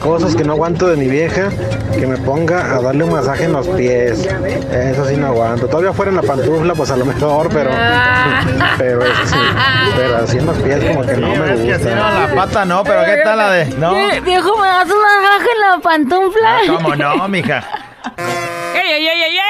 Cosas que no aguanto de mi vieja, que me ponga a darle un masaje en los pies. Eso sí no aguanto. Todavía fuera en la pantufla, pues a lo mejor, pero. pero eso sí. Pero así en los pies, como que no me así no, gusta. la pata no, pero ¿qué tal la de...? No, Viejo, ¿me das un masaje en la pantufla? Ah, ¿cómo no, mija? ¡Ey, ey, ey, ey, ey!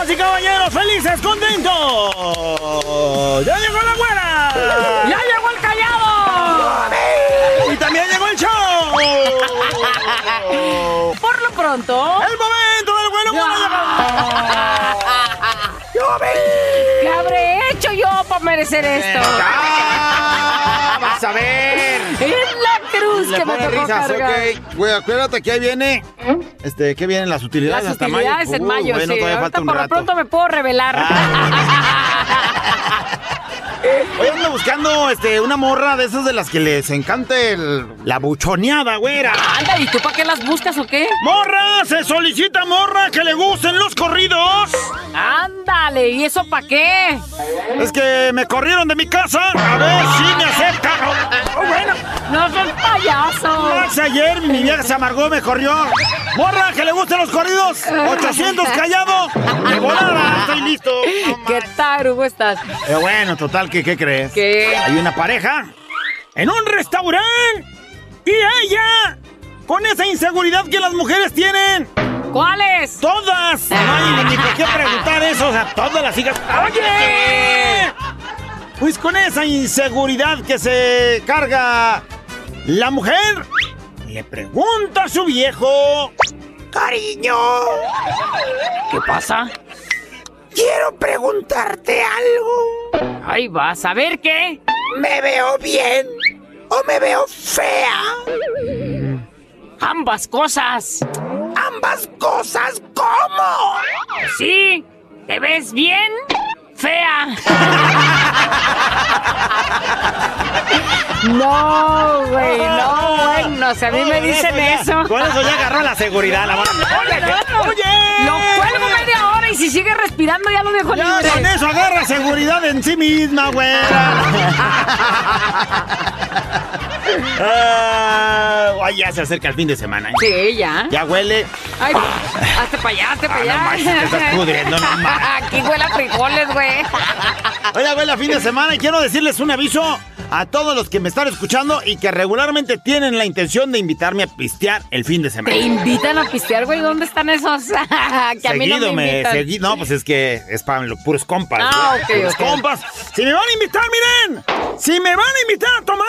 Damas y caballeros, felices, contentos. ¡Ya llegó la güera! ¡Ya llegó el callado! ¡Y también llegó el show! Por lo pronto... ¡El momento del bueno, bueno, ¿Qué habré hecho yo para merecer esto? ¡Ah! ¡Vas a ver! Cruz que me tocó cargar. ok. Güey, acuérdate que ahí viene. Este, ¿qué vienen las utilidades Las hasta utilidades mayo? en mayo, bueno, sí. todavía Ahorita falta un por lo pronto me puedo revelar. Hoy ando buscando este, una morra de esas de las que les encanta el- la buchoneada, güera. Anda, ¿y tú para qué las buscas o qué? ¡Morra! ¡Se solicita morra que le gusten los corridos! Ándale, ¿y eso para qué? Es que me corrieron de mi casa. A ver si me aceptan. Oh, bueno. No seas payaso. Ayer mi vieja se amargó, me corrió. Morra, que le gusten los corridos. 800 callado. Estoy listo. ¿Qué tarugo estás? Pero bueno, total, ¿qué, ¿qué crees? ¿Qué? Hay una pareja en un restaurante y ella con esa inseguridad que las mujeres tienen. ¿Cuáles? Todas. No hay ni por qué preguntar eso. O sea, todas las hijas. ¡Oye! Pues con esa inseguridad que se carga la mujer, le pregunta a su viejo. Cariño, ¿Qué pasa? Quiero preguntarte algo. Ahí vas, a ver qué. ¿Me veo bien o me veo fea? Ambas cosas. Ambas cosas, ¿cómo? Sí, ¿te ves bien? Fea. No, güey, no, bueno, si a mí me dicen eso. Con eso ya agarró la seguridad, la mano. Oye, oye. Lo cuelgo si sigue respirando ya lo dejo Ya libre. con eso agarra seguridad en sí misma, güey. Ah, ya se acerca el fin de semana. ¿eh? Sí, ya. Ya huele. Ay, hazte para allá, hazte para Ah, allá. no manches, te estás pudriendo, no. Aquí huele a frijoles, güey. Oye, huele a fin de semana y quiero decirles un aviso a todos los que me están escuchando y que regularmente tienen la intención de invitarme a pistear el fin de semana. Te invitan a pistear, güey. ¿Dónde están esos? que a mí no me me, invitan. segui- No, pues es que es para los puros compas. Ah, güey, puros compas. Si me van a invitar, miren. Si me van a invitar a tomar,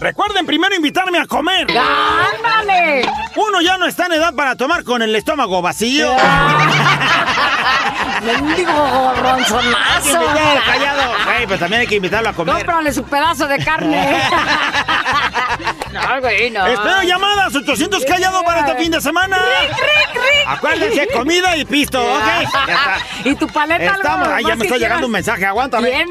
recuerden primero invitarme a comer. ¡Ándale! Uno ya no está en edad para tomar con el estómago vacío. Mendigo Hay que ronzonazo. invitar al callado. Güey, pero también hay que invitarlo a comer. Cómprale su pedazo de carne. no, güey, no. Espero llamadas 800 callado para este fin de semana. Rick, Rick, Rick. Acuérdense, comida y pisto, ¿ok? Ya está. ¿Y tu paleta? algo Estamos, ahí ya me que está llegando quieras? un mensaje, aguántame. Bien.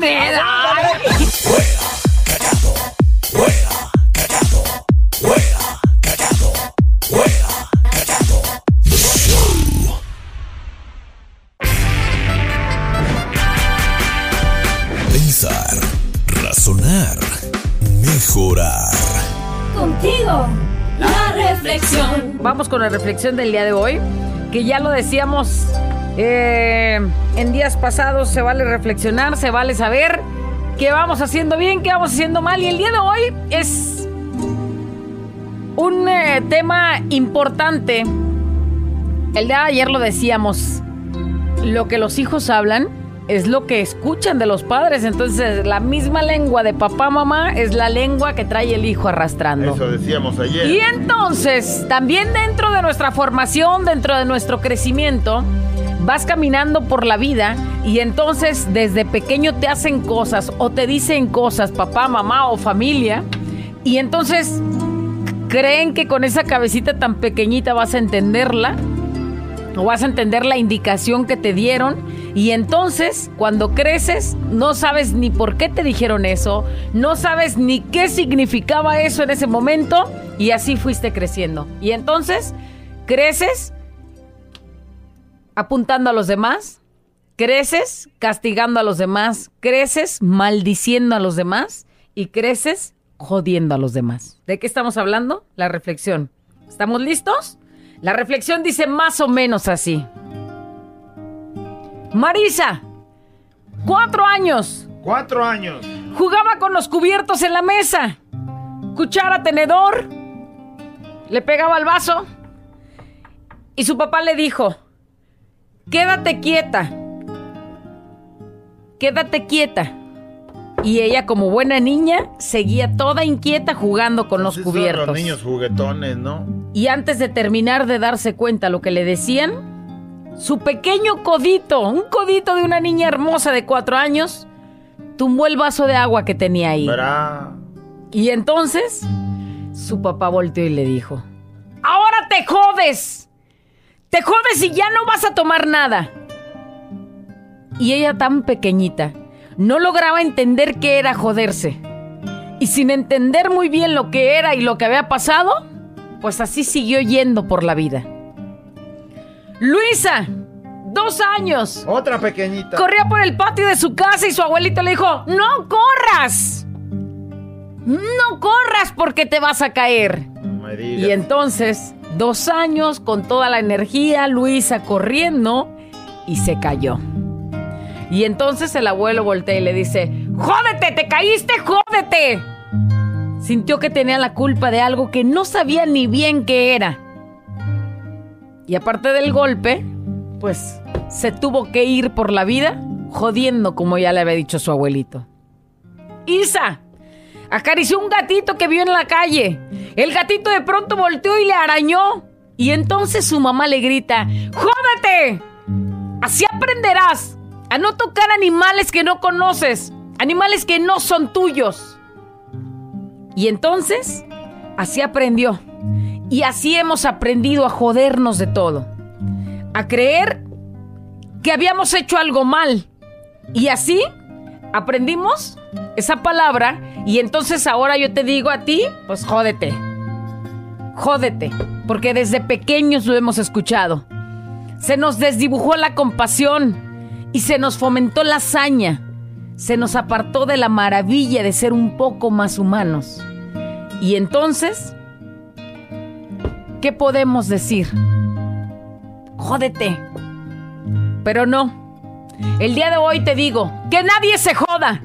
La reflexión. Vamos con la reflexión del día de hoy, que ya lo decíamos eh, en días pasados, se vale reflexionar, se vale saber qué vamos haciendo bien, qué vamos haciendo mal. Y el día de hoy es un eh, tema importante. El día de ayer lo decíamos, lo que los hijos hablan es lo que escuchan de los padres. Entonces, la misma lengua de papá, mamá es la lengua que trae el hijo arrastrando. Eso decíamos ayer. Y entonces, también dentro de nuestra formación, dentro de nuestro crecimiento, vas caminando por la vida y entonces desde pequeño te hacen cosas o te dicen cosas, papá, mamá o familia, y entonces creen que con esa cabecita tan pequeñita vas a entenderla no vas a entender la indicación que te dieron y entonces cuando creces no sabes ni por qué te dijeron eso, no sabes ni qué significaba eso en ese momento y así fuiste creciendo. Y entonces creces apuntando a los demás, creces castigando a los demás, creces maldiciendo a los demás y creces jodiendo a los demás. ¿De qué estamos hablando? La reflexión. ¿Estamos listos? La reflexión dice más o menos así. Marisa, cuatro años. Cuatro años. Jugaba con los cubiertos en la mesa. Cuchara, tenedor. Le pegaba al vaso. Y su papá le dijo, quédate quieta. Quédate quieta. Y ella, como buena niña, seguía toda inquieta jugando con los Así son cubiertos. Los niños juguetones, ¿no? Y antes de terminar de darse cuenta lo que le decían, su pequeño codito, un codito de una niña hermosa de cuatro años, tumbó el vaso de agua que tenía ahí. Verá. Y entonces su papá volteó y le dijo, ahora te jodes, te jodes y ya no vas a tomar nada. Y ella tan pequeñita, no lograba entender qué era joderse. Y sin entender muy bien lo que era y lo que había pasado, pues así siguió yendo por la vida. Luisa, dos años. Otra pequeñita. Corría por el patio de su casa y su abuelito le dijo, no corras. No corras porque te vas a caer. Me. Y entonces, dos años con toda la energía, Luisa corriendo y se cayó. Y entonces el abuelo voltea y le dice, ¡Jódete! ¡Te caíste! ¡Jódete! Sintió que tenía la culpa de algo que no sabía ni bien qué era. Y aparte del golpe, pues se tuvo que ir por la vida jodiendo como ya le había dicho su abuelito. Isa acarició un gatito que vio en la calle. El gatito de pronto volteó y le arañó. Y entonces su mamá le grita, ¡Jódete! Así aprenderás a no tocar animales que no conoces, animales que no son tuyos. Y entonces, así aprendió. Y así hemos aprendido a jodernos de todo. A creer que habíamos hecho algo mal. Y así aprendimos esa palabra. Y entonces ahora yo te digo a ti, pues jódete. Jódete. Porque desde pequeños lo hemos escuchado. Se nos desdibujó la compasión y se nos fomentó la hazaña. Se nos apartó de la maravilla de ser un poco más humanos. Y entonces, ¿qué podemos decir? Jódete. Pero no. El día de hoy te digo, que nadie se joda.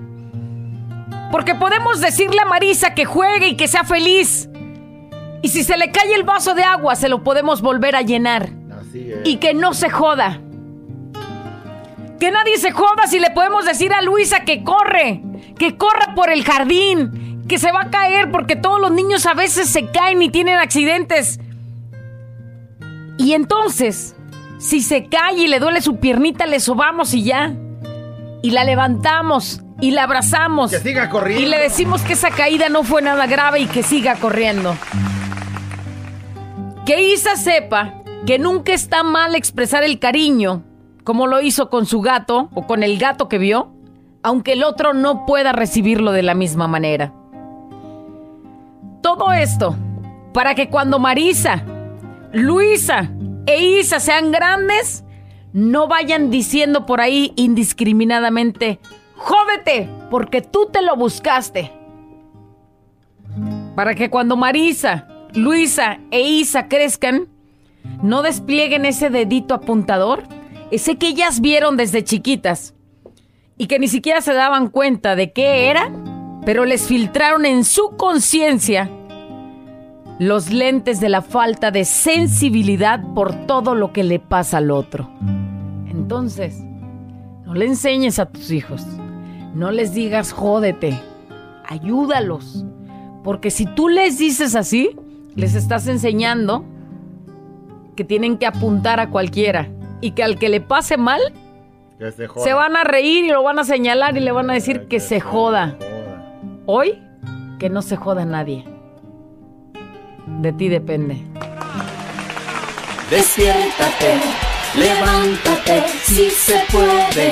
Porque podemos decirle a Marisa que juegue y que sea feliz. Y si se le cae el vaso de agua, se lo podemos volver a llenar. Así es. Y que no se joda. Que nadie se joda si le podemos decir a Luisa que corre, que corra por el jardín, que se va a caer porque todos los niños a veces se caen y tienen accidentes. Y entonces, si se cae y le duele su piernita, le sobamos y ya. Y la levantamos y la abrazamos. Que siga corriendo. Y le decimos que esa caída no fue nada grave y que siga corriendo. Que Isa sepa que nunca está mal expresar el cariño, como lo hizo con su gato o con el gato que vio, aunque el otro no pueda recibirlo de la misma manera. Todo esto para que cuando Marisa, Luisa e Isa sean grandes, no vayan diciendo por ahí indiscriminadamente, jódete, porque tú te lo buscaste. Para que cuando Marisa, Luisa e Isa crezcan, no desplieguen ese dedito apuntador, ese que ellas vieron desde chiquitas y que ni siquiera se daban cuenta de qué era, pero les filtraron en su conciencia los lentes de la falta de sensibilidad por todo lo que le pasa al otro. Entonces, no le enseñes a tus hijos, no les digas jódete, ayúdalos, porque si tú les dices así, les estás enseñando que tienen que apuntar a cualquiera y que al que le pase mal, Que se joda. se van a reír y lo van a señalar y le van a decir que se joda. Hoy, que no se joda nadie. De ti depende. Despiértate, levántate si se puede.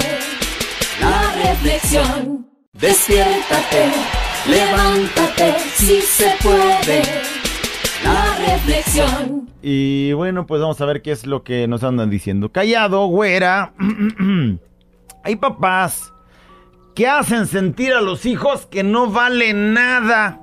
La reflexión, despiértate, levántate si se puede. La reflexión. Y bueno, pues vamos a ver qué es lo que nos andan diciendo. Callado, güera. Hay papás que hacen sentir a los hijos que no valen nada.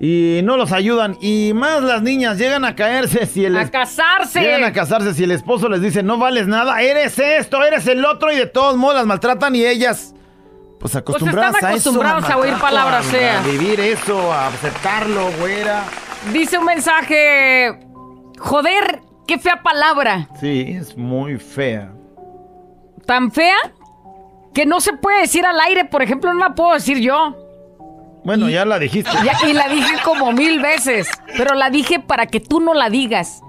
Y no los ayudan. Y más las niñas llegan a caerse si el A casarse. Llegan a casarse si el esposo les dice no vales nada, eres esto, eres el otro y de todos modos las maltratan y ellas pues acostumbradas están a eso. acostumbrados a oír palabras feas. A vivir eso, a aceptarlo, güera. Dice un mensaje. Joder, qué fea palabra. Sí, es muy fea. Tan fea que no se puede decir al aire. Por ejemplo, no la puedo decir yo. Bueno, ya la dijiste. Ya- y la dije como mil veces. Pero la dije para que tú no la digas.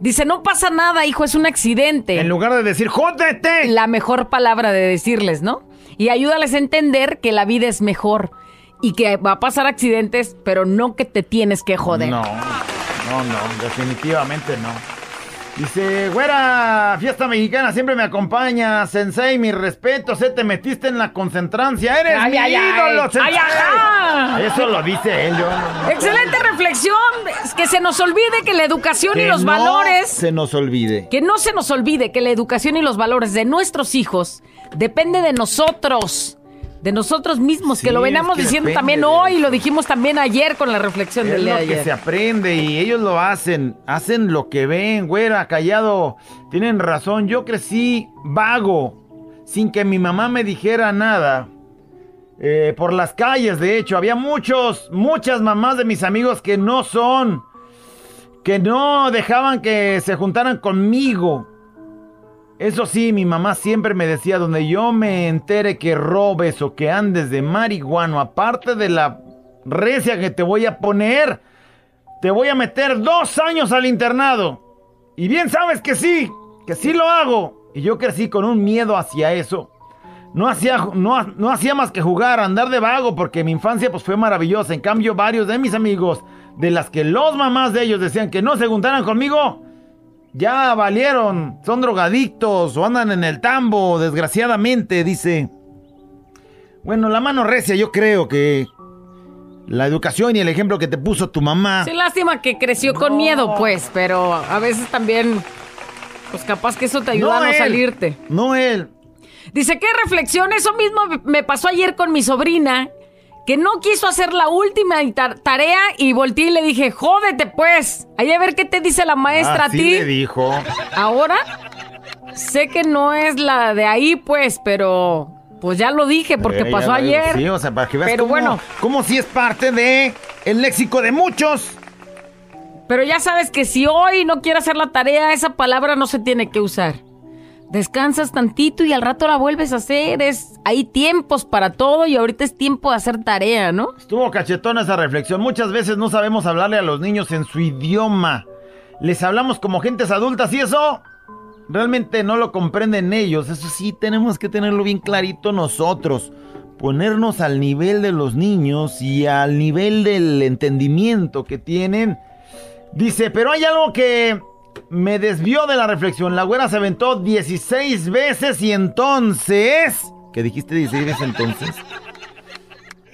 Dice, no pasa nada, hijo, es un accidente. En lugar de decir jódete. la mejor palabra de decirles, ¿no? Y ayúdales a entender que la vida es mejor y que va a pasar accidentes, pero no que te tienes que joder. No, no, no, definitivamente no. Dice, güera, fiesta mexicana siempre me acompaña. Sensei, mis respetos, eh, te metiste en la concentrancia. Eres Ay, mi ay, ídolo, Ay, sensei. ajá. Eso lo dice él, yo no- Excelente reflexión. Que se nos olvide que la educación y los no valores. se nos olvide. Que no se nos olvide que la educación y los valores de nuestros hijos depende de nosotros. De nosotros mismos, Sí, que lo venamos es que diciendo también hoy, lo dijimos también ayer con la reflexión Es del día lo de que se aprende y ellos lo hacen. Hacen lo que ven, güera, callado. Tienen razón. Yo crecí vago, sin que mi mamá me dijera nada. Eh, por las calles, de hecho, había muchos, muchas mamás de mis amigos que no son, que no dejaban que se juntaran conmigo. Eso sí, mi mamá siempre me decía, donde yo me entere que robes o que andes de marihuano, aparte de la recia que te voy a poner, te voy a meter dos años al internado. Y bien sabes que sí, que sí lo hago. Y yo crecí con un miedo hacia eso. No hacía, no, no hacía más que jugar, andar de vago, porque mi infancia pues fue maravillosa. En cambio, varios de mis amigos, de las que los mamás de ellos decían que no se juntaran conmigo, ya valieron, son drogadictos o andan en el tambo, desgraciadamente, dice. Bueno, la mano recia, yo creo que la educación y el ejemplo que te puso tu mamá. Sí, lástima que creció con miedo, pues, pero a veces también, pues capaz que eso te ayuda a no él, salirte. No él. Dice, ¿qué reflexión? Eso mismo me pasó ayer con mi sobrina, que no quiso hacer la última tar- tarea y volteé y le dije, jódete pues, ahí a ver qué te dice la maestra a Así ti. le dijo. Ahora, sé que no es la de ahí, pues, pero pues ya lo dije porque Eh, pasó ayer. Sí, o sea, para que veas Pero cómo, bueno. cómo sí es parte de el léxico de muchos. Pero ya sabes que si hoy no quiere hacer la tarea, esa palabra no se tiene que usar. Descansas tantito y al rato la vuelves a hacer. Es, hay tiempos para todo y ahorita es tiempo de hacer tarea, ¿no? Estuvo cachetona esa reflexión. Muchas veces no sabemos hablarle a los niños en su idioma. Les hablamos como gentes adultas y eso realmente no lo comprenden ellos. Eso sí, tenemos que tenerlo bien clarito nosotros. Ponernos al nivel de los niños y al nivel del entendimiento que tienen. Dice, pero hay algo que me desvió de la reflexión. La güera se aventó 16 veces y entonces... ¿Qué dijiste 16 veces entonces?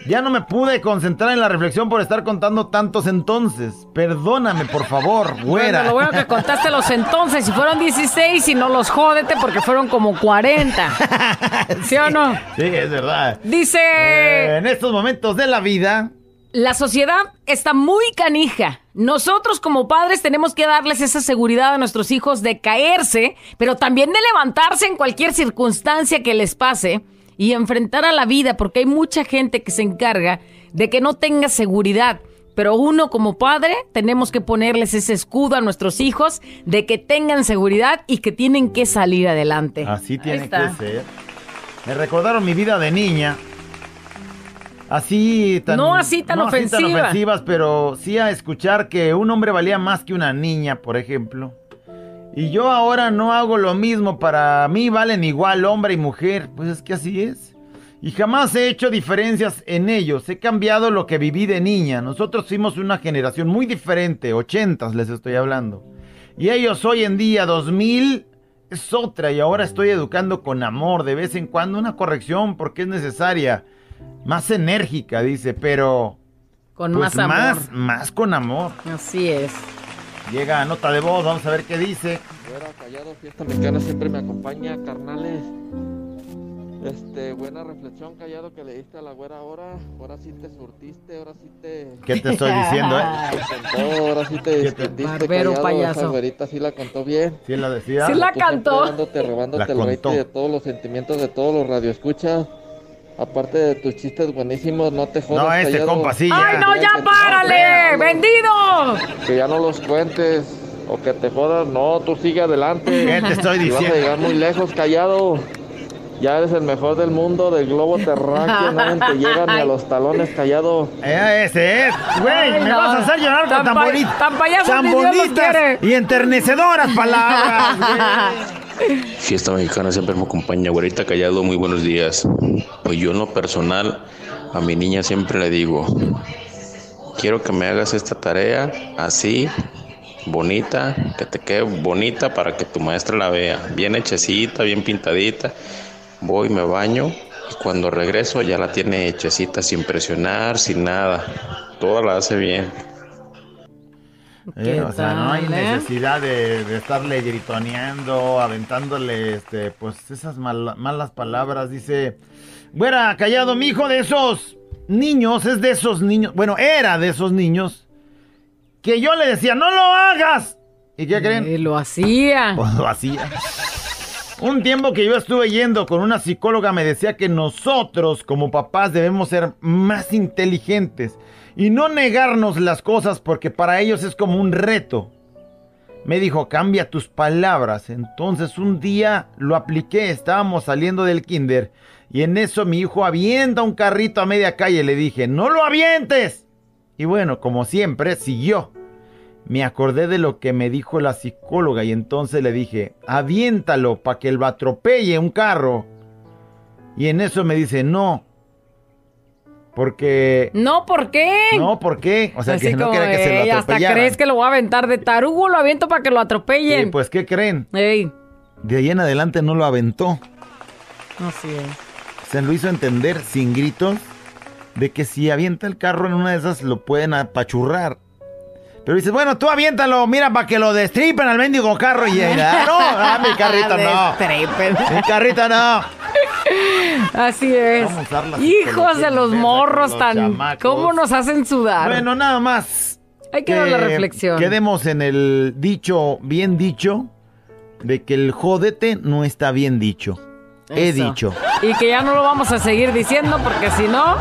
Ya no me pude concentrar en la reflexión por estar contando tantos entonces. Perdóname, por favor, güera. Bueno, lo bueno que contaste los entonces, si fueron 16 y no los jódete porque fueron como 40. ¿Sí o no? Sí, es verdad. Dice, Eh, en estos momentos de la vida, la sociedad está muy canija. Nosotros como padres tenemos que darles esa seguridad a nuestros hijos de caerse, pero también de levantarse en cualquier circunstancia que les pase y enfrentar a la vida, porque hay mucha gente que se encarga de que no tenga seguridad. Pero uno como padre tenemos que ponerles ese escudo a nuestros hijos de que tengan seguridad y que tienen que salir adelante. así tiene que ser. Me recordaron mi vida de niña. Así tan. No así tan ofensiva. ofensivas, pero sí a escuchar que un hombre valía más que una niña, por ejemplo. Y yo ahora no hago lo mismo. Para mí valen igual hombre y mujer. Pues es que así es. Y jamás he hecho diferencias en ellos. He cambiado lo que viví de niña. Nosotros fuimos una generación muy diferente. Ochentas les estoy hablando. Y ellos hoy en día, 2000, es otra. Y ahora estoy educando con amor, de vez en cuando una corrección porque es necesaria. Más enérgica, dice, pero... Con pues más amor. Más, más con amor. Así es. Llega nota de voz, vamos a ver qué dice. Güera, callado, fiesta mexicana siempre me acompaña, carnales. Este, buena reflexión, callado, que le diste a la güera ahora. Ahora sí te surtiste, ahora sí te... ¿Qué te estoy diciendo, eh? contó, ahora sí te distendiste, Barbero callado. payaso. Esa güerita sí la contó bien. Sí la decía. Sí la Tú cantó. Robándote, robándote La el contó. de todos los sentimientos de todos los radioescuchas. Aparte de tus chistes buenísimos, no te jodas, No, este callado. compa, sí, ¡Ay, no, ya Que- párale! ¡Vendido! Que ya no los cuentes. O que te jodas. No, tú sigue adelante. ¿Qué te estoy Y vas a diciendo? llegar muy lejos, callado. Ya eres el mejor del mundo, del globo terráqueo. Nadie te llega ni a los talones, callado. Eh, ese es. Güey, me no. vas a hacer llorar con Tan tan pa- bonitas. tan y enternecedoras palabras. güey. Fiesta mexicana siempre me acompaña, güerita callado, muy buenos días. Pues yo en lo personal, a mi niña siempre le digo, quiero que me hagas esta tarea así, bonita, que te quede bonita para que tu maestra la vea, bien hechecita, bien pintadita. Voy, me baño y cuando regreso ya la tiene hechecita sin presionar, sin nada. Toda la hace bien. Eh, o sea, no hay eh? necesidad de, de estarle gritoneando, aventándole, este, pues esas mal- malas palabras. Dice, güera, callado, mi hijo de esos niños, es de esos niños, bueno, era de esos niños, que yo le decía, no lo hagas. ¿Y qué creen? Eh, lo hacía. Pues lo hacía. Un tiempo que yo estuve yendo con una psicóloga me decía que nosotros como papás debemos ser más inteligentes y no negarnos las cosas porque para ellos es como un reto. Me dijo, cambia tus palabras. Entonces un día lo apliqué, estábamos saliendo del kinder y en eso mi hijo avienta un carrito a media calle. Le dije, no lo avientes. Y bueno, como siempre, siguió. Me acordé de lo que me dijo la psicóloga y entonces le dije, aviéntalo para que lo atropelle un carro. Y en eso me dice, no. Porque... No, ¿por qué? No, ¿por qué? O sea, Así que no quería que se "Ey, lo hasta crees que lo voy a aventar de tarugo, lo aviento para que lo atropellen. pues, ¿qué creen? Ey, De ahí en adelante no lo aventó. así es. Se lo hizo entender sin gritos de que si avienta el carro en una de esas lo pueden apachurrar. Pero dices, bueno, tú aviéntalo, mira, para que lo destripen al mendigo carro y llega. No, ah, mi carrito no. Mi carrito no. Así es. Hijos de los morros los tan... chamacos. ¿Cómo nos hacen sudar? Bueno, nada más. Hay que dar la reflexión. Quedemos en el dicho, bien dicho, de que el jódete no está bien dicho. He dicho. Y que ya no lo vamos a seguir diciendo porque si no...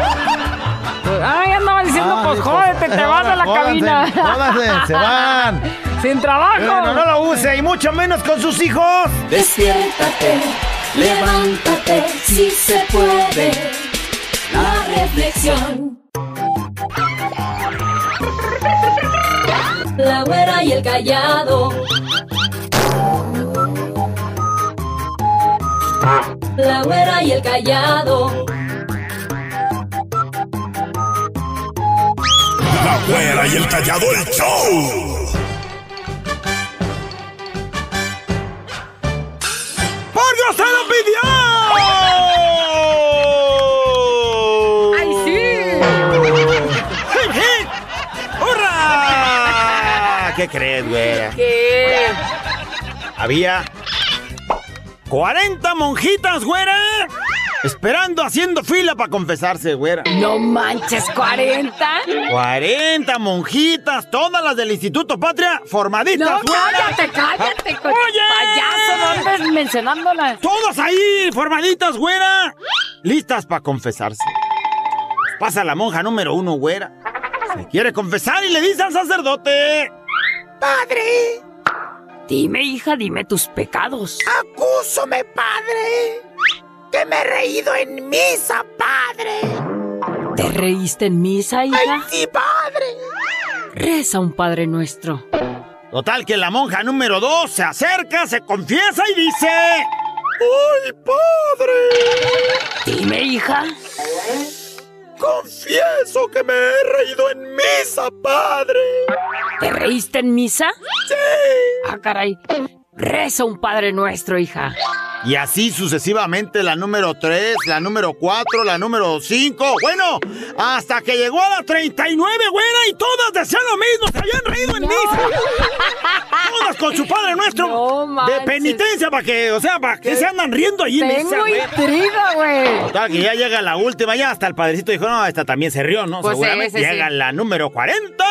Ay, andaba diciendo, Ah, pues jódete, te vas a la jódanse, cabina. jódanse, se van. Sin trabajo. Bueno, no lo use y mucho menos con sus hijos. Despiértate, levántate, si se puede. La reflexión. La güera y el callado. La güera y el callado. La güera y el callado el show. ¡Porque se lo pidió! ¡Ay, sí! ¡Hurra! ¿Qué crees, güey? ¿Qué? Había 40 monjitas, güera, esperando haciendo fila para confesarse, güera. No manches, 40. 40 monjitas, todas las del Instituto Patria, formaditas, No, güera. cállate, cállate. co- Oye. Payaso, no andes mencionándolas. Todas ahí, formaditas, güera. Listas para confesarse. Pasa la monja número uno, güera. Se quiere confesar y le dice al sacerdote. Padre, Dime, hija, dime tus pecados. acúsome, padre. Que me he reído en misa, padre. ¿Te reíste en misa, hija? sí, padre. Reza un Padre Nuestro. Total que la monja número dos se acerca, se confiesa y dice... ¡Ay, padre! Dime, hija. Confieso que me he reído en misa, padre. ¿Te reíste en misa? Sí. Ah, caray. Reza un Padre Nuestro, hija. Y así sucesivamente la número 3, la número 4, la número 5. Bueno, hasta que llegó a la 39, güera, y todas decían lo mismo. Se habían reído en misa. Todas con su Padre Nuestro. No de penitencia, para que, o sea, para que se andan riendo ahí en misa, Tengo intriga, güey. Total, que ya llega la última, ya hasta el padrecito dijo, no, esta también se rió, ¿no? Pues Seguramente sí. llega la número 40.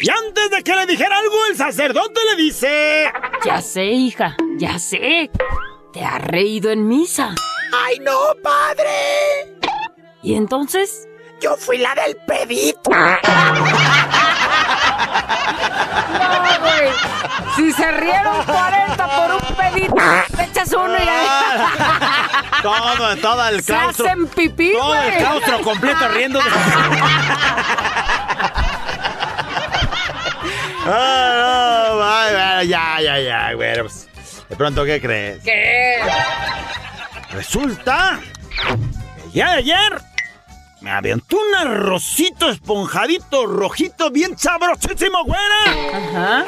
Y antes de que le dijera algo, el sacerdote le dice... Ya sé, hija, ya sé. Te has reído en misa. ¡Ay, no, padre! ¿Y entonces? Yo fui la del pedito. No, güey. Si se rieron 40 por un pedito, te echas uno y ya. Todo, todo el Se claustro. hacen pipí, Todo el claustro completo riendo de... Ah, no, ay, bueno, ya, ya, ya, güey. pues, de pronto, ¿qué crees? ¿Qué? Resulta que ya de ayer me aventó un arrocito esponjadito, rojito, bien sabrosísimo, güera. Ajá.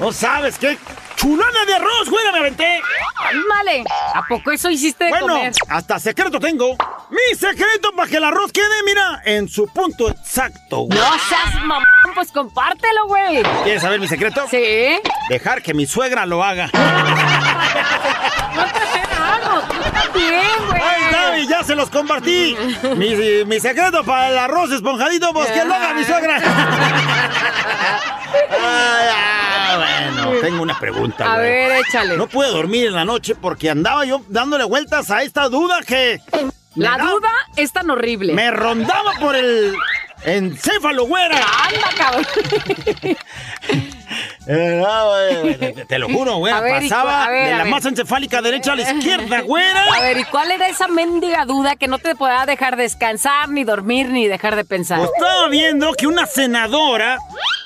No sabes qué chulada de arroz, güera, me aventé. Ándale. ¿A poco eso hiciste de Bueno, comer? hasta secreto tengo. Mi secreto para que el arroz quede, mira, en su punto exacto, güey. No seas mamón, pues compártelo, güey. ¿Quieres saber mi secreto? Sí. Dejar que mi suegra lo haga. Algo, tú también, güey. Ahí está, y ya se los compartí. Mi, mi secreto para el arroz esponjadito, pues que lo haga mi suegra. Ah, bueno, tengo una pregunta, A ver, échale. No pude dormir en la noche porque andaba yo dándole vueltas a esta duda que... La da- duda es tan horrible. Me rondaba por el encéfalo, güera. Anda, cabrón. Eh, no, güey, güey, te, lo juro, güera. Ver, Pasaba ver, de la masa encefálica derecha a la izquierda, güera. A ver, ¿y cuál era esa mendiga duda que no te podía dejar descansar, ni dormir, ni dejar de pensar? Pues estaba viendo que una senadora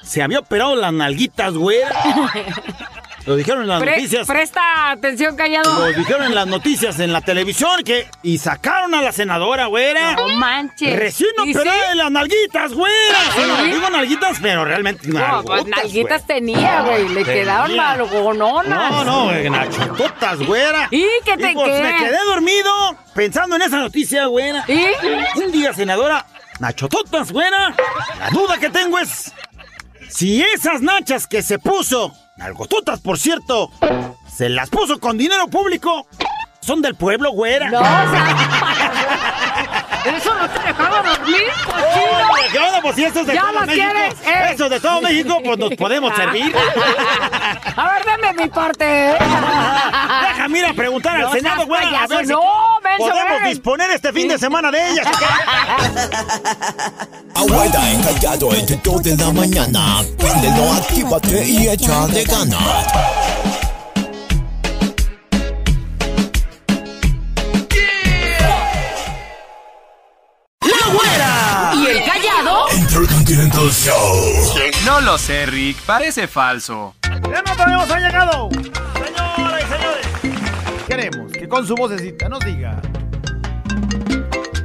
se había operado las nalguitas, güera. Lo dijeron en las Pre- noticias. presta atención, callado. Lo dijeron en las noticias en la televisión que. Y sacaron a la senadora, güera. No manches. Recién ¿Y operada sí? de las nalguitas, güera. ¿Sí? Bueno, digo nalguitas, pero realmente No, nalgotas, pues nalguitas güey. tenía, güey. Le Tenía. quedaron malgononas. No, no, güey, nachototas, güera. ¿Y qué te Y pues qué? me quedé dormido pensando en esa noticia, güera. ¿Y? Un día, senadora, nachototas, güera. La duda que tengo es si esas nachas que se puso, nalgototas, por cierto, se las puso con dinero público, son del pueblo, güera. No, o sea, ¿Eso no te dejaba dormir, cochino? Oye, ¿Qué onda? Pues si estos de ¿Ya todo México, quieres? Eh. estos de todo México, pues nos podemos servir. A ver, dame mi parte. Déjame ir a preguntar al No Senado, seas güera, a ver si no, menso, podemos ven. disponer este fin de semana de ellas. Abuela encallado entre 2 de la mañana. Préndelo, actívate y échale ganas. Show. No lo sé, Rick, parece falso. ¡Ya no tenemos ha llegado! Señoras y señores, queremos que con su vocecita nos diga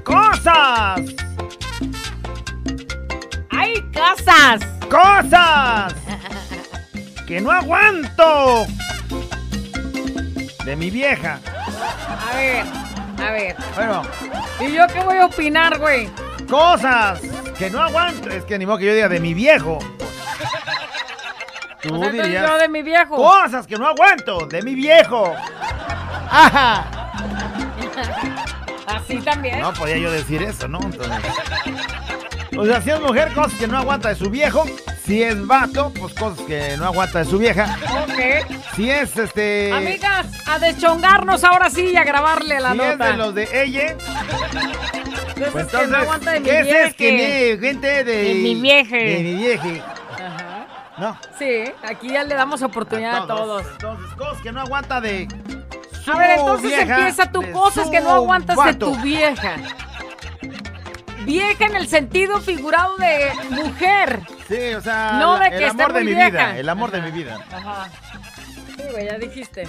cosas, ¡Ay, casas! cosas que no aguanto de mi vieja. A ver, a ver. Bueno, ¿Y yo qué voy a opinar, güey? cosas que no aguanto. Es que ni modo que yo diga de mi viejo. Tú O sea, entonces dirías yo de mi viejo. cosas que no aguanto de mi viejo. Ajá. Así también. No podía yo decir eso, ¿no? Entonces. O sea, si es mujer, cosas que no aguanta de su viejo. Si es vato, pues cosas que no aguanta de su vieja. Ok. Si es este. Amigas, a deschongarnos ahora sí y a grabarle la si es nota. de los de ella. Entonces, Pues que no aguanta de mi ¿qué es que ni gente de. De mi vieje. De mi vieje. Ajá. No. Sí, aquí ya le damos oportunidad a todos. Entonces, cosas que no aguanta de. Su A ver, entonces vieja, empieza de cosas que no aguantas de tu vieja. Vieja en el sentido figurado de mujer. Sí, o sea. No de el que esté amor de mi vieja. vida. El amor de mi vida. Ajá. Sí, güey, ya dijiste.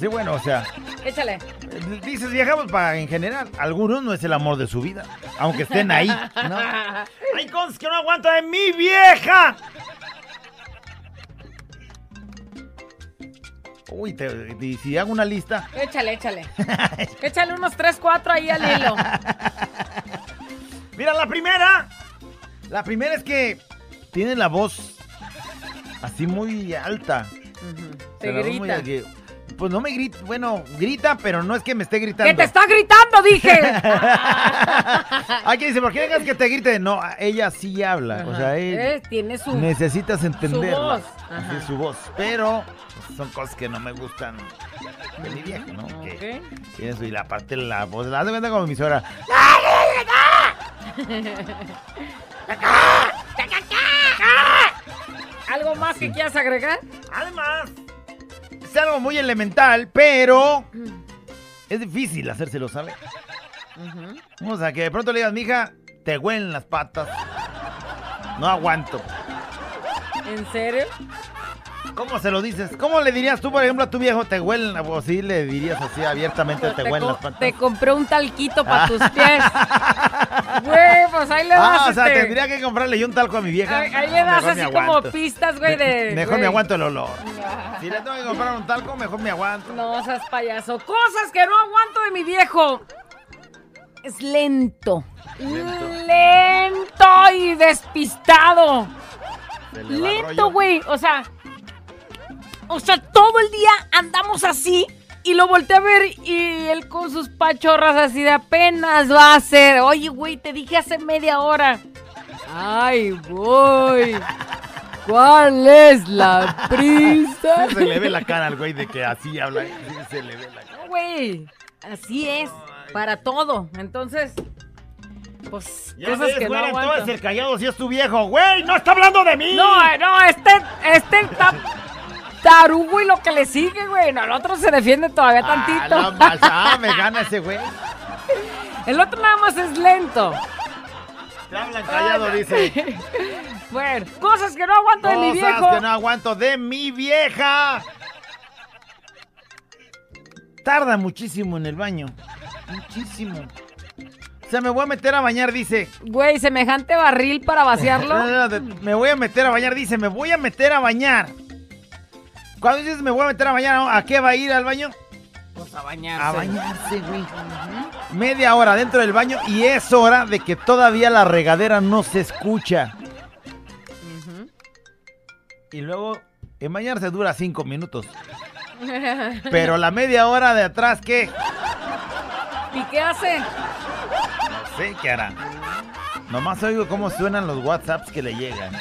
Sí, bueno, o sea, Échale. dices vieja, pues para en general. Algunos no es el amor de su vida, aunque estén ahí, ¿no? Hay cosas que no aguanto de mi vieja. Uy, te- y si hago una lista. Échale, échale. échale unos 3, 4 ahí al hilo. Mira, la primera. La primera es que tiene la voz así muy alta. Te voz muy grita. Pues no me grita, bueno, grita, pero no es que me esté gritando. ¡Que te está gritando, dije! Hay que dice, ¿por qué dejas que te grite? No, ella sí habla. O sea, él- Eh, tiene su... necesitas entenderla. voz. Así es su voz. Pero son cosas que no me gustan de mi vieja, ¿no? Que su, y la parte de la voz, la de cuenta como mi suegra. ¿Algo más que quieras agregar? Además, es algo muy elemental, pero es difícil hacérselo saber. O sea, que de pronto le digas, mija, te huelen las patas. No aguanto. ¿En serio? ¿Cómo se lo dices? ¿Cómo le dirías tú, por ejemplo, a tu viejo, te huelen, o sí le dirías así abiertamente, te, Te, huelen las patas? te compré un talquito para tus pies. Güey, pues ahí le das Ah, o sea, este- tendría que comprarle yo un talco a mi vieja. Ahí, ahí le das Mejor así como pistas, güey, de... Mejor güey. me aguanto el olor. Si le tengo que comprar un talco, mejor me aguanto. No seas payaso. Cosas que no aguanto de mi viejo. Es lento. Lento, y despistado. Lento, güey. O sea, o sea, todo el día andamos así y lo volteé a ver y él con sus pachorras así de apenas va a hacer. Oye, güey, te dije hace media hora. Ay, voy. ¿Cuál es la prisa? Se le ve la cara al güey de que así habla. Se le ve la cara. No, güey. Así es. Para todo. Entonces, pues, Ya cosas ves, que no entonces el callado sí es tu viejo. Güey, no está hablando de mí. No, no, este, este está tarugo y lo que le sigue, güey. No, el otro se defiende todavía Ah, tantito. no más. Ah, me gana ese güey. el otro nada más es lento. Te hablan callado, dice. Bueno, cosas que no aguanto de mi Cosas viejo. que no aguanto de mi vieja. Tarda muchísimo en el baño. Muchísimo. O sea, me voy a meter a bañar, dice. Güey, semejante barril para vaciarlo. Me voy a meter a bañar, dice, me voy a meter a bañar. Cuando dices me voy a meter a bañar, ¿a qué va a ir al baño? Pues a bañarse. A bañarse, güey. Media hora dentro del baño y es hora de que todavía la regadera no se escucha. Y luego, en bañarse dura cinco minutos. Pero la media hora de atrás, ¿qué? ¿Y qué hace? No sé qué hará. Nomás oigo cómo suenan los WhatsApps que le llegan.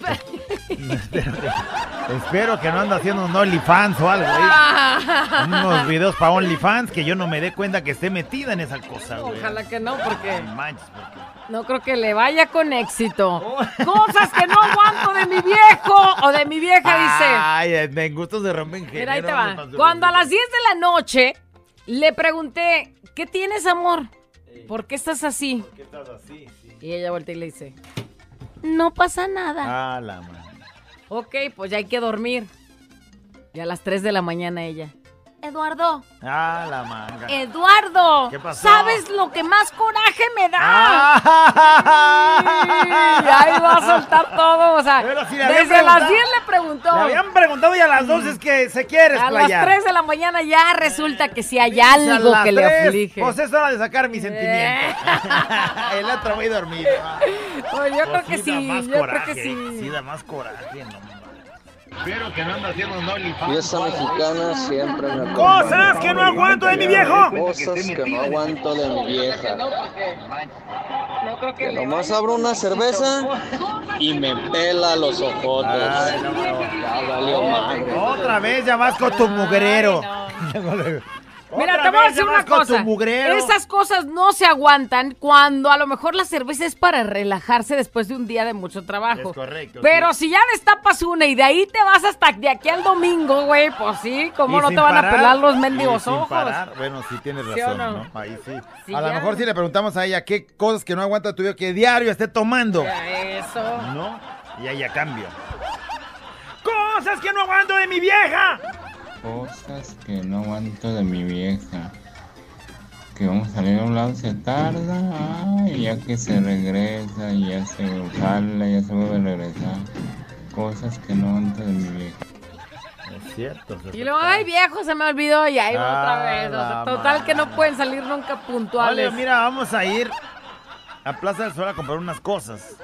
Espero, que, espero que no anda haciendo un OnlyFans o algo, ¿eh? Unos videos para OnlyFans que yo no me dé cuenta que esté metida en esa cosa, güey. Ojalá que no, porque No manches, porque- no creo que le vaya con éxito. Cosas que no aguanto de mi viejo o de mi vieja, dice. Ay, en gustos se rompen. Mira, ahí te me va. pasó Cuando a por- las 10 de la noche le pregunté, ¿qué tienes, amor? ¿Por qué estás así? ¿Qué estás así? Sí. Y ella voltea y le dice, no pasa nada. Ah, la madre. Ok, pues ya hay que dormir. Y a las 3 de la mañana ella, Eduardo, Ah, la manga. Eduardo, ¿Qué pasó? ¿sabes lo que más coraje me da? Ah. Ahí va a soltar todo, o sea, si desde las preguntado- 10 le preguntó. Le habían preguntado y a las dos es que se quiere A las explayar. 3 de la mañana ya resulta que si hay Dice a algo que le aflige. Pues es hora de sacar mis sentimientos. El otro muy dormido. Oye, yo creo Pues que da sí, yo creo que sí. Sí, da más coraje, no Espero que no anda haciendo un. Fiesta mexicana siempre me acompaña. Cosas que no aguanto de mi viejo. Cosas que no aguanto de mi vieja. No creo que nomás abro una cerveza y me pela los ojotes. Ay, no, no. Ya valió madre. Otra vez ya vas con tu mugrero. Mira, te voy a decir una cosa. Esas cosas no se aguantan cuando a lo mejor la cerveza es para relajarse después de un día de mucho trabajo. Es correcto, Pero sí. si ya destapas una y de ahí te vas hasta de aquí al domingo, güey, pues sí, ¿cómo Y no te van parar, a pelar los mendigos sin ojos? parar. Bueno, sí tienes ¿Sí o razón, no? no? Ahí sí. Sí, a lo mejor si le preguntamos a ella qué cosas que no aguanta tu viejo que diario esté tomando. Eso. ¿No? Y ahí a cambio. ¡Cosas que no aguanto de mi vieja! Cosas que no aguanto de mi vieja. Que vamos a salir a un lado, se tarda, ay, ya que se regresa, y ya se sale, ya se vuelve a regresar. Cosas que no aguanto de mi vieja. Es cierto. se Y luego, ay viejo, se me olvidó y ahí va otra vez. O sea, la total que no pueden salir nunca puntuales. Vale, mira, vamos a ir a Plaza del Sol a comprar unas cosas.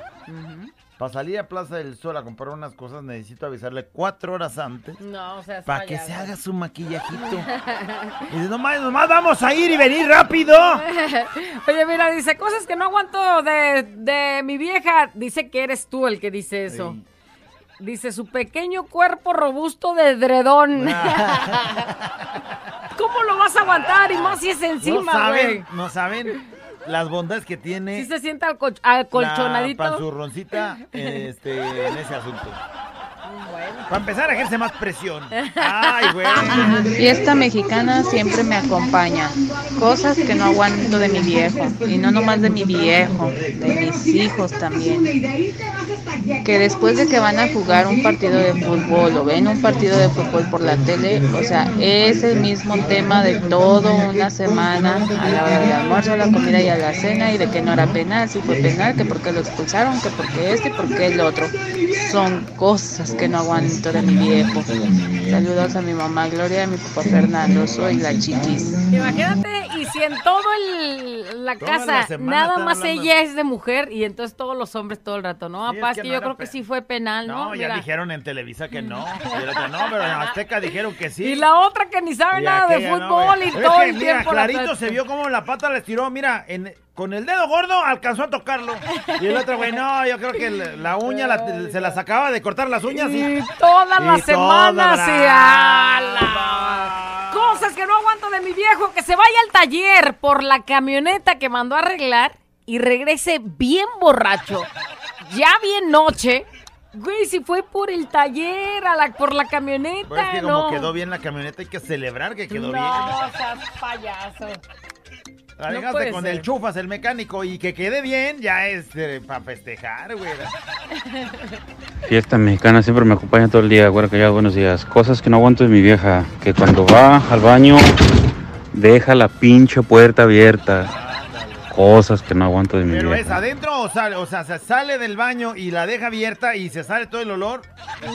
Para salir a Plaza del Sol a comprar unas cosas necesito avisarle cuatro horas antes No, o sea, para que se haga su maquillajito. Y dice, nomás, nomás vamos a ir y venir rápido. Oye, mira, dice cosas que no aguanto de, de mi vieja. Dice que eres tú el que dice eso. Dice su pequeño cuerpo robusto de dredón. ¿Cómo lo vas a aguantar? Y más si es no encima, güey. saben, no saben las bondades que tiene Sí se siente alco- acolchonadito. la panzurroncita este, en ese asunto. Para empezar, ejerce más presión. Ay, güey. Fiesta mexicana siempre me acompaña. Cosas que no aguanto de mi viejo. Y no nomás de mi viejo, de mis hijos también. Que después de que van a jugar un partido de fútbol o ven un partido de fútbol por la tele, o sea, es el mismo tema de todo una semana a la hora del almuerzo, a la comida y a la cena y de que no era penal, si fue penal, que por qué lo expulsaron, que por qué este y por qué el otro. Son cosas que no aguanto de mi viejo. Saludos a mi mamá Gloria y a mi papá Fernando, soy la chiquis. Imagínate, y si en todo el, la Toda casa la nada más hablando. ella es de mujer y entonces todos los hombres todo el rato, ¿no? Sí, es Papá, es que que no yo creo que sí fue penal, ¿no? No, ya Mira. dijeron en Televisa que no. Y el otro, no, pero en Azteca dijeron que sí. Y la otra que ni sabe Y nada de no, fútbol y todo el mira, tiempo. la Clarito se vio como la pata le estiró, mira, en, con el dedo gordo alcanzó a tocarlo. Y el otro, güey, no, yo creo que la, uña la- se las acaba de cortar las uñas. Y, Y toda la y semana toda, se ala. Cosas que no aguanto de mi viejo, que se vaya al taller por la camioneta que mandó a arreglar y regrese bien borracho, ya bien noche. Güey, si fue por el taller, a la, por la camioneta, Pues es que no. como quedó bien la camioneta, hay que celebrar que quedó no, bien. seas payaso. La dejaste con ser. el chufas, el mecánico, y que quede bien, ya es para festejar, güey. Fiesta mexicana siempre me acompaña todo el día, güero callado, buenos días. Cosas que no aguanto de mi vieja, que cuando va al baño deja la pinche puerta abierta. Cosas que no aguanto de mi Pero es adentro o sale, o sea, se sale del baño y la deja abierta y se sale todo el olor.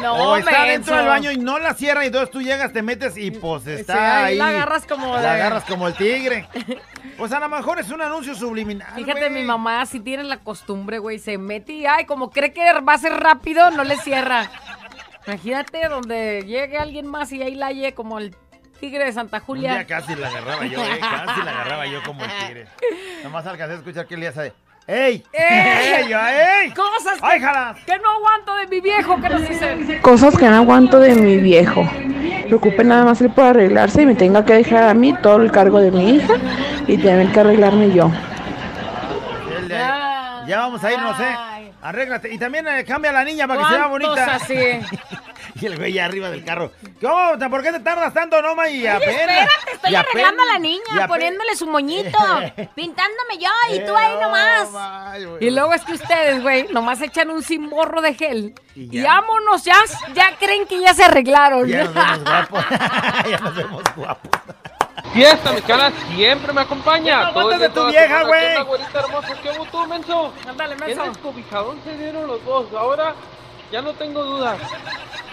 No, o está menso. dentro del baño y no la cierra y entonces tú llegas, te metes y pues está Sí, ahí ahí. la agarras como La de- agarras como el tigre. Pues a lo mejor es un anuncio subliminal. Fíjate, mi mamá si tiene la costumbre, güey, se mete y, ay, como cree que va a ser rápido, no le cierra. Imagínate donde llegue alguien más y ahí la halle como el tigre de Santa Julia. día casi la agarraba yo, eh, casi la agarraba yo como el tigre. Nomás alcancé a escuchar que Elías de ¡Ey! ¡Ey! yo, ¡Ey! Cosas que, ¡Ay, jalas! que no aguanto de mi viejo, que nos dicen. Cosas que no aguanto de mi viejo. Preocupe nada más él por arreglarse y me tenga que dejar a mí todo el cargo de mi hija y tener que arreglarme yo. De- ya vamos a irnos, ¿eh? Arréglate. Y también eh, cambia a la niña para que se vea ¿Cuántos bonita. así? y el güey ya arriba del carro. ¿Cómo? ¿Por qué te tardas tanto, Noma? Y apenas. Espérate, estoy y arreglando a la y niña, apenas- poniéndole su moñito, pintándome yo y tú ahí nomás. Y luego es que ustedes, güey, nomás echan un cimborro de gel. Y, ya. vámonos, ya, ya creen que ya se arreglaron. Ya nos vemos guapos. ya nos vemos guapos. Fiesta mexicana siempre me acompaña. No Todo el de tu vieja, güey. ¿Qué tú, menso? Ándale, descobijadón se dieron los dos. Ahora ya no tengo dudas.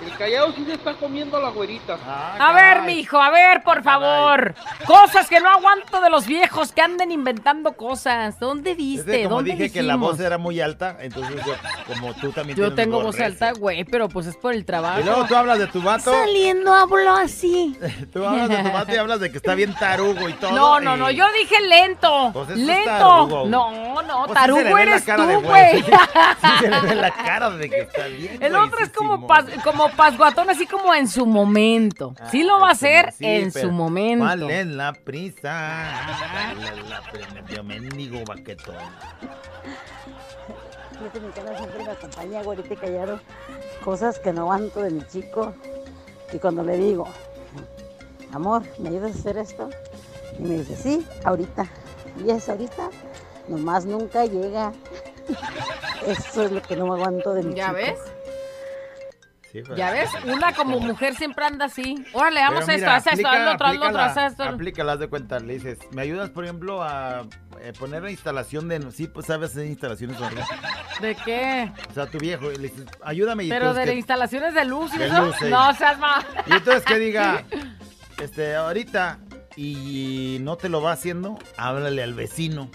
El callado sí se está comiendo a la güerita. A ver, mijo, a ver, por favor. Cosas que no aguanto de los viejos que anden inventando cosas. ¿Dónde Es viste? de como ¿Dónde dije que la dijimos? voz era muy alta, entonces yo, como tú también Yo tienes tengo voz alta, güey, pero pues es por el trabajo. Y luego tú hablas de tu vato. Saliendo hablo así. Tú hablas de tu vato y hablas de que está bien tarugo y todo. No, no, y- no, yo dije lento. Pues lento. tarugo. No, no, Pues sí tarugo eres tú, güey. Sí se le ve la cara de que está bien. El otro es como, como pasguatón, así como en su momento. Sí lo va a hacer Sí, en su momento. ¿Cuál es la prisa? ¿Cuál es la prisa? Yo mendigo baquetón. Fíjate, mi cara siempre me acompaña, güerita y callado. Cosas que no aguanto de mi chico. Y cuando le digo, amor, ¿me ayudas a hacer esto? Y me dice, sí, ahorita. Y es ahorita, nomás nunca llega. Eso es lo que no me aguanto de mi ¿Ya chico. ves? Ya ves, una como mujer siempre anda así. Órale, a esto, mira, haz esto, haz lo otro, haz lo otro, haz esto. Aplícala, haz de cuenta. Le dices, ¿me ayudas, por ejemplo, a eh, poner la instalación de... Sí, pues sabes hacer instalaciones, ¿verdad? ¿De qué? O sea, tu viejo, le dices, ayúdame. y Pero de que- instalaciones de luz y De eso. luz, sí. No seas mal. Y entonces que diga, este, ahorita, y no te lo va haciendo, háblale al vecino.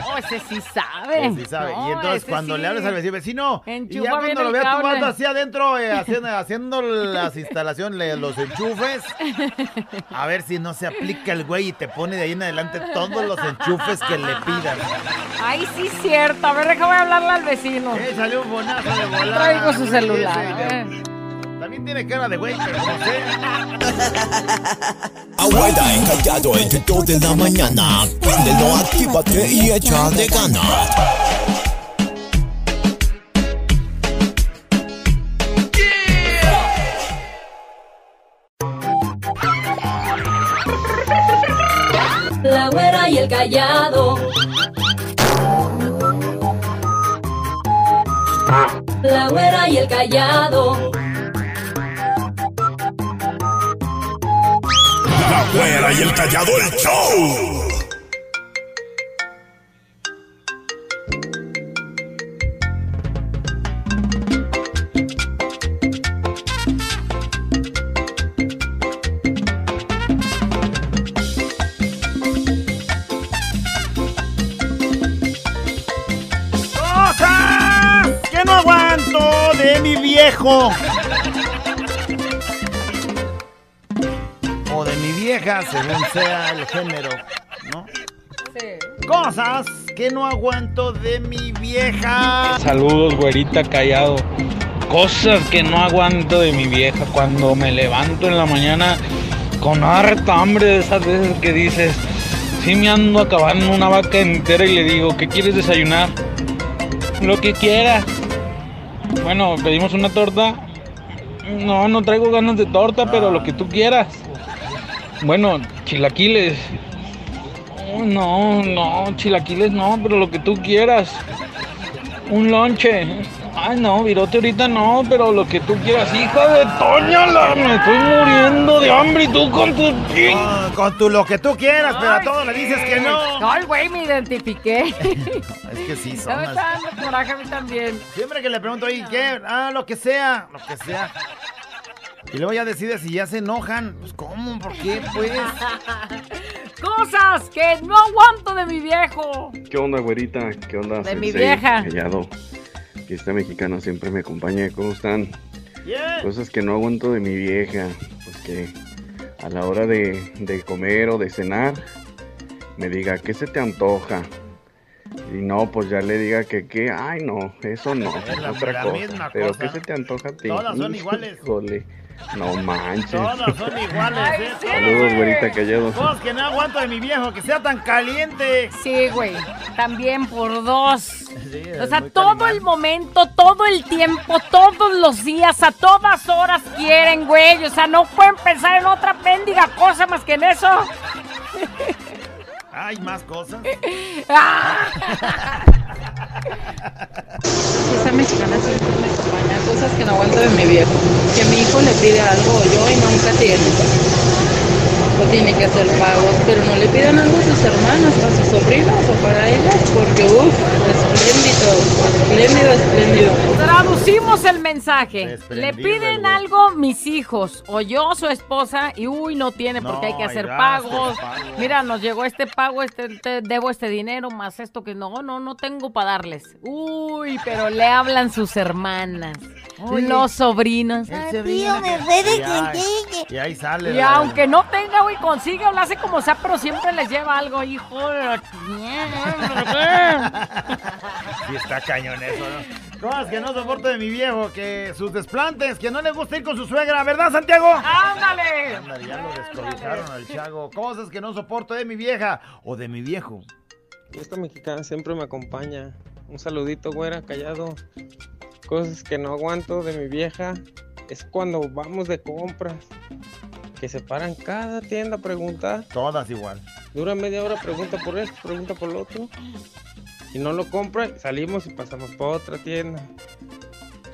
No, ese sí sabe. Sí sabe. No, y entonces ese cuando sí. le hables al vecino, vecino, y ya cuando lo veas tú vas así adentro eh, haciendo, haciendo las instalaciones, los enchufes, a ver si no se aplica el güey y te pone de ahí en adelante todos los enchufes que le pidas. Ay, sí es cierto. A ver, déjame hablarle al vecino. Échale un bonazo de volada. Traigo su Ese, celular. eh. También tiene cara de güey, pero como sea. Abuela encallado entre 2 de la mañana. Préndelo, actívate y échale ganas. La güera y el callado. La güera y el callado. Y el callado el show. Vieja, según sea el género, ¿no? Cosas que no aguanto de mi vieja. Saludos, güerita callado. Cosas que no aguanto de mi vieja cuando me levanto en la mañana con harta hambre de esas veces que dices, sí me ando acabando una vaca entera y le digo, ¿qué quieres desayunar? Lo que quieras. Bueno, pedimos una torta. No, no traigo ganas de torta, pero lo que tú quieras. Bueno, chilaquiles. Oh, No, no, chilaquiles no, pero lo que tú quieras. Un lonche. Ay, no, virote ahorita no, pero lo que tú quieras. Hija de Toña, la- me estoy muriendo de hambre y tú con tu... Con, con tu lo que tú quieras, pero a todos le dices que no. Ay, güey, me identifiqué. Es que sí, son me las- está dando coraje a mí también. Siempre que le pregunto, oye, ¿qué? Ah, lo que sea, lo que sea. Y luego ya decide si ya se enojan. Pues, ¿cómo? ¿Por qué? Pues. Cosas que no aguanto de mi viejo. ¿Qué onda, güerita? ¿Qué onda? De mi vieja. Callado. Que esta mexicana siempre me acompaña. ¿Cómo están? Cosas que no aguanto de mi vieja. Pues que a la hora de, de comer o de cenar, me diga, ¿qué se te antoja? Y no, pues ya le diga que, ¿qué? Ay, no, eso no, Es es la- otra la cosa. misma Pero cosa. ¿qué se te antoja a ti? Todas son iguales. Híjole, no manches. Todas son iguales, ¿eh? Saludos, güerita callado. Cosas que no aguanto de mi viejo, que sea tan caliente. Sí, güey. También por dos. o sea, todo el momento, todo el tiempo, todos los días, a todas horas quieren, güey. O sea, no pueden pensar en otra péndiga cosa más que en eso. Hay más cosas. Esa mexicana siempre me acompaña. Cosas que no aguanto de mi viejo. Que mi hijo le pide algo yo y nunca tiene. O tiene que hacer pagos, pero no le piden algo a sus hermanas, a sus sobrinos o para ellas, porque uff, espléndido, espléndido, espléndido. Traducimos el mensaje. Le piden algo mis hijos o yo, su esposa, y uy, no tiene porque hay que hacer pagos. pagos. Mira, nos llegó este pago, este, te debo este dinero, más esto que no, no, no tengo para darles. Uy, pero le hablan sus hermanas, Oye, los sobrinos. el Ay, tío, me Y ahí- contigo. Y ahí sale. Y aunque no tenga, güey, consigue o lo hace como sea, pero siempre les lleva algo, hijo de la Sí, está cañón eso, ¿no? Cosas que no soporto de mi viejo, que sus desplantes, que no le gusta ir con su suegra, ¿verdad, Santiago? ¡Ándale! Ándale, ya lo descobijaron al chago. Cosas que no soporto de mi vieja o de mi viejo. Esta mexicana siempre me acompaña. Un saludito, güera, callado. Cosas que no aguanto de mi vieja es cuando vamos de compras. Que se paran cada tienda a preguntar. Todas igual. Dura media hora, pregunta por esto, pregunta por lo otro. Y no lo compra, salimos y pasamos por otra tienda.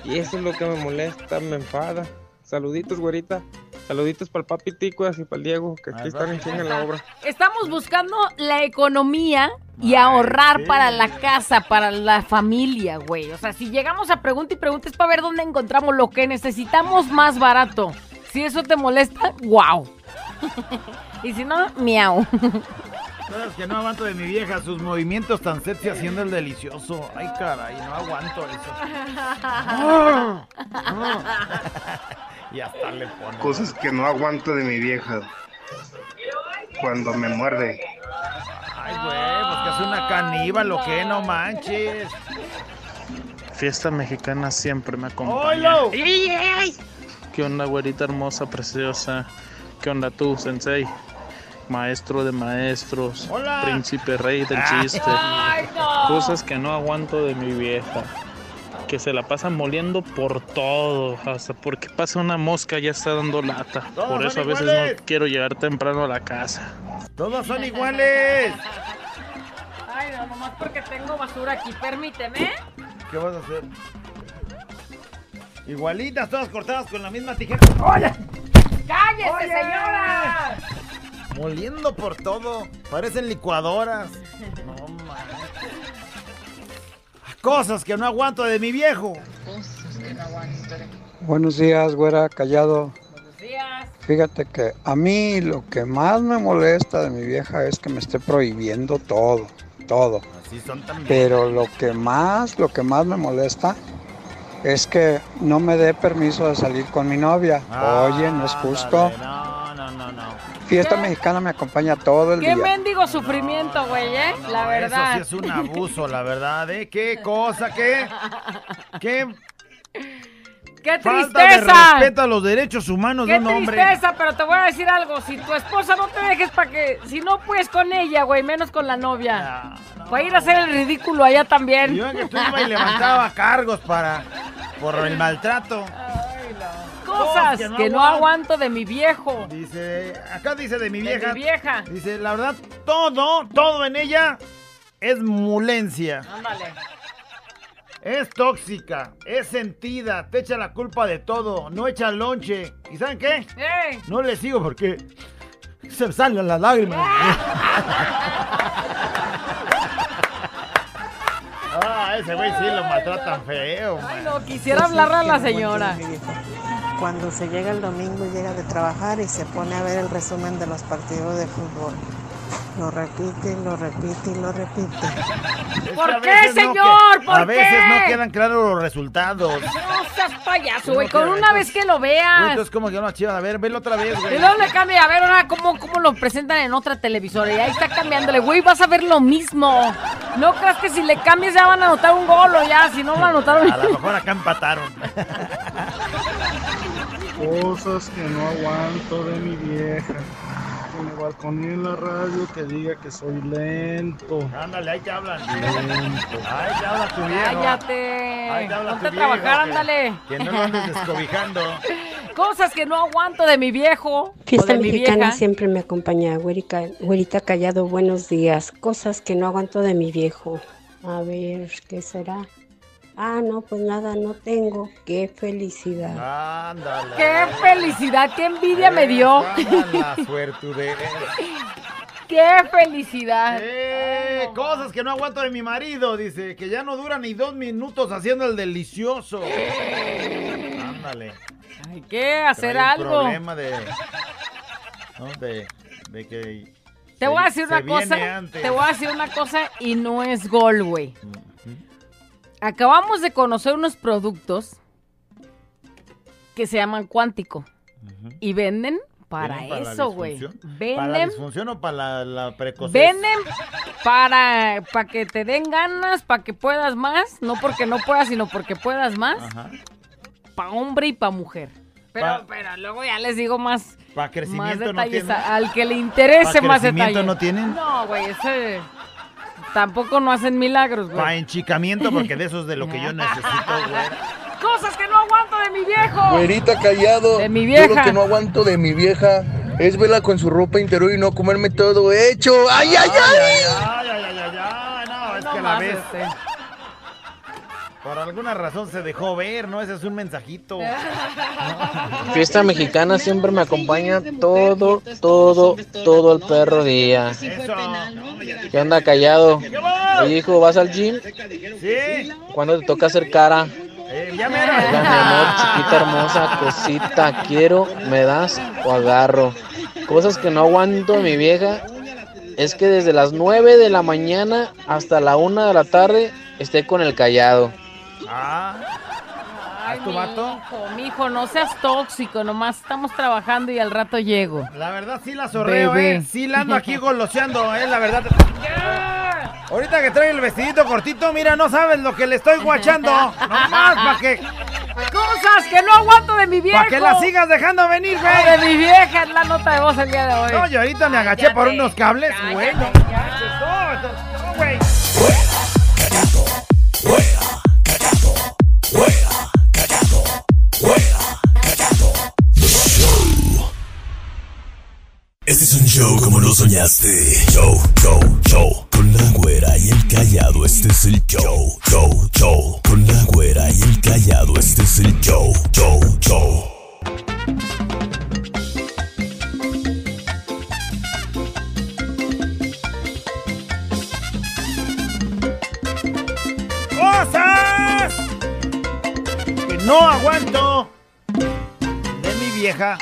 Y eso es lo que me molesta, me enfada. Saluditos, güerita. Saluditos para el papi Ticuas y para el Diego, que aquí están en chinga en la obra. Estamos buscando la economía y ahorrar para la casa, para la familia, güey. O sea, si llegamos a pregunta y pregunta es para ver dónde encontramos lo que necesitamos más barato. Si eso te molesta, wow. y si no, miau. Sabes que no aguanto de mi vieja sus movimientos tan sexy haciendo el delicioso. Ay, caray, no aguanto eso. y hasta le pone. Cosas que no aguanto de mi vieja. Cuando me muerde. Ay, güey, pues que hace una caníbal o qué, no manches. Fiesta mexicana siempre me acompaña. ¡Oilo! ¿Qué onda, güerita hermosa, preciosa? ¿Qué onda tú, sensei? Maestro de maestros, Hola. príncipe rey del chiste. Ay, no. Cosas que no aguanto de mi vieja. Que se la pasa moliendo por todo. Hasta porque pasa una mosca ya está dando lata. Todos Por eso a veces iguales. no quiero llegar temprano a la casa. Todos son iguales. Ay, no, nomás porque tengo basura aquí, permíteme. ¿Qué vas a hacer? Igualitas, todas cortadas con la misma tijera. ¡Oye! ¡Cállese, Oye. señora! Moliendo por todo. Parecen licuadoras. No mames. Cosas que no aguanto de mi viejo. Buenos días, güera, callado. Buenos días. Fíjate que a mí lo que más me molesta de mi vieja es que me esté prohibiendo todo, todo. Así son también. Pero lo que más, lo que más me molesta es que no me dé permiso de salir con mi novia. Oye, no es justo. No, no, no, no. Fiesta mexicana me acompaña todo el Qué día. mendigo sufrimiento, güey, ¿eh? La verdad. Eso sí es un abuso, la verdad, ¿eh? ¿Qué cosa? ¿Qué? ¿Qué ¡Qué falta de tristeza! respeto a los derechos humanos de ¡Qué un hombre? tristeza! Pero te voy a decir algo. Si tu esposa no te dejes para que... Si no puedes con ella, güey, menos con la novia. Va a ir a hacer el ridículo allá también. Yo en que tú iba y levantaba cargos para... Por el maltrato. Cosas que no que no aguanto. de mi viejo. Dice... Acá dice de mi De vieja. mi vieja. Dice, la verdad, todo, todo en ella es mulencia. Ándale. Es tóxica, es sentida, te echa la culpa de todo, no echa lonche. ¿Y saben qué? ¡Ey! No le sigo porque se me salen las lágrimas. ah, ese güey sí lo maltratan feo. Ay, no, quisiera hablarle a la señora. Cuando se llega el domingo, llega de trabajar y se pone a ver el resumen de los partidos de fútbol. Lo repite, lo repite y lo repite. Es que ¿Por qué, no señor? que- ¿Por a veces qué? no quedan claros los resultados. No seas payaso, güey. no Con una vez que lo Güey, veas. Entonces, como que no, chivas, a ver, velo otra vez, güey. Y luego le cambia, a ver ahora cómo, cómo lo presentan en otra televisora. Y ahí está cambiándole, güey, vas a ver lo mismo. No creas que si le cambias ya van a anotar un gol o ya, si no lo anotaron. A lo mejor acá empataron. Cosas que no aguanto de mi vieja. Que me balconee en la radio que diga que soy lento. Ándale, ahí te hablan. Lento. Ahí te habla tu viejo. Cállate. Ahí te habla Ponte a tu viejo, trabajar, que- ándale. Que no lo andes descobijando. Cosas que no aguanto de mi viejo. Fiesta mi mexicana vieja. siempre me acompaña. Güerica, güerita callado, buenos días. Cosas que no aguanto de mi viejo. A ver, ¿qué será? Ah, no, pues nada, no tengo. Qué felicidad. Ándale. Qué felicidad, qué envidia me dio. La suerte Qué felicidad. Eh, cosas que no aguanto de mi marido, dice, que ya no dura ni dos minutos haciendo el delicioso. Ándale. Hay que hacer Trae un algo. problema de, ¿no? de, de que Te voy a decir una cosa. antes. Te voy a decir una cosa y no es gol, güey. Acabamos de conocer unos productos que se llaman cuántico y venden para, ¿Vienen la eso, güey. disfunción? ¿Para la Venden, disfunción o para la, la precocez? venden para, para que te den ganas, para que puedas más, no porque no puedas, sino porque puedas más, Ajá. para hombre y para mujer. Pero, Pa- pero luego ya les digo más, Para más crecimiento no detalles. tiene. Al que le interese ¿Pa más crecimiento detalles. no tienen? No, güey, ese tampoco no hacen milagros, güey. Para enchicamiento, porque de eso es de lo que yo necesito, güey. Cosas que no aguanto de mi viejo. Güerita callado. De mi Yo vieja. lo que no aguanto de mi vieja es verla con su ropa interior y no comerme todo hecho. ¡Ay, ay, ay! Ay, ay, ay, ay, ay, no, es No que la ves. este. Por alguna razón se dejó ver, ¿no? Ese es un mensajito. Fiesta mexicana siempre me acompaña todo, todo, todo el perro día. ¿Qué onda, callado? Oye, hijo, ¿vas al gym? Sí. ¿Cuándo te toca hacer cara? Eh, ya mi amor, chiquita hermosa, cosita, quiero, me das o agarro. Cosas que no aguanto mi vieja es que desde las 9 de la mañana hasta la 1 de la tarde esté con el callado. Ah. Ay, tu vato? mijo, mijo, no seas tóxico, nomás estamos trabajando y al rato llego. La verdad sí la sorreo, Bebé. eh. Sí la ando aquí goloseando, eh, la verdad. Ahorita que trae el vestidito cortito, mira, no sabes lo que le estoy guachando. Nomás para que, Cosas que no aguanto de mi viejo. pa' que la sigas dejando venir, güey. De mi vieja es la nota de voz el día de hoy. No, yo ahorita me agaché por unos cables, güey. no, güey. Este es un show como lo soñaste. Show, show, show. Con la güera y el callado, este es el show. Show, show. Con la güera y el callado, este es el show. Show, show. ¡Cosas! Que no aguanto de mi vieja.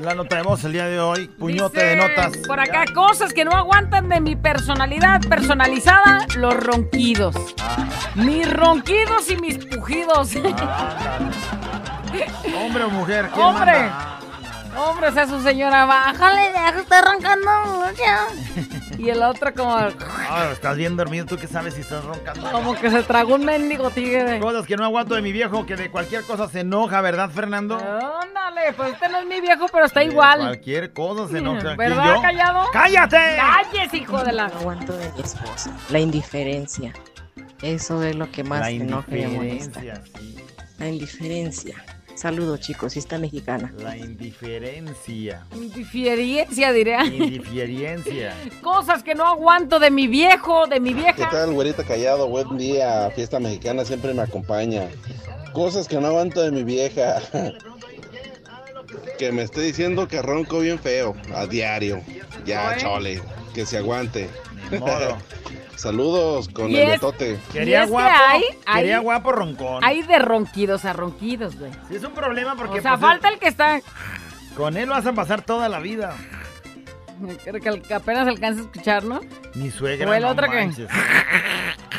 La nota de voz el día de hoy. Puñote de notas. Por acá, cosas que no aguantan de mi personalidad personalizada, los ronquidos. Ah. Mis ronquidos y mis pujidos. Hombre o mujer, ¿quién Hombre. manda? Hombre, sea, su señora, bájale, ya que está arrancando mucho. Y el otro como, Ah, estás bien dormido, tú que sabes si estás roncando. como que se tragó un mendigo tigre. Cosas que no aguanto de mi viejo, que de cualquier cosa se enoja, ¿verdad, Fernando? Ándale, pues este no es mi viejo, pero está igual. Cualquier cosa se enoja. ¿Quién, ¿Verdad, yo? callado? ¡Cállate! ¡Calles, hijo de la... No aguanto de mi esposa. La indiferencia. Eso es lo que más La me enoja y me molesta. indiferencia, sí. La indiferencia. Saludos, chicos. Fiesta mexicana. La indiferencia. Indiferencia, diría. Indiferencia. Cosas que no aguanto de mi viejo, de mi ¿Qué vieja. tal, güerita callado? Buen día, fiesta mexicana siempre me acompaña. Cosas que no aguanto de mi vieja. Que me esté diciendo que ronco bien feo, a diario. Ya, Oye. chole, que se aguante. modo. Saludos con Y el es- betote. Quería es que guapo. hay- Quería hay- guapo roncón. Hay de ronquidos a ronquidos, güey. Sí, es un problema porque O sea, pues, falta el que está... con él vas a pasar toda la vida. Creo que apenas alcanza a escuchar, ¿no? Mi suegra O el no otro que-.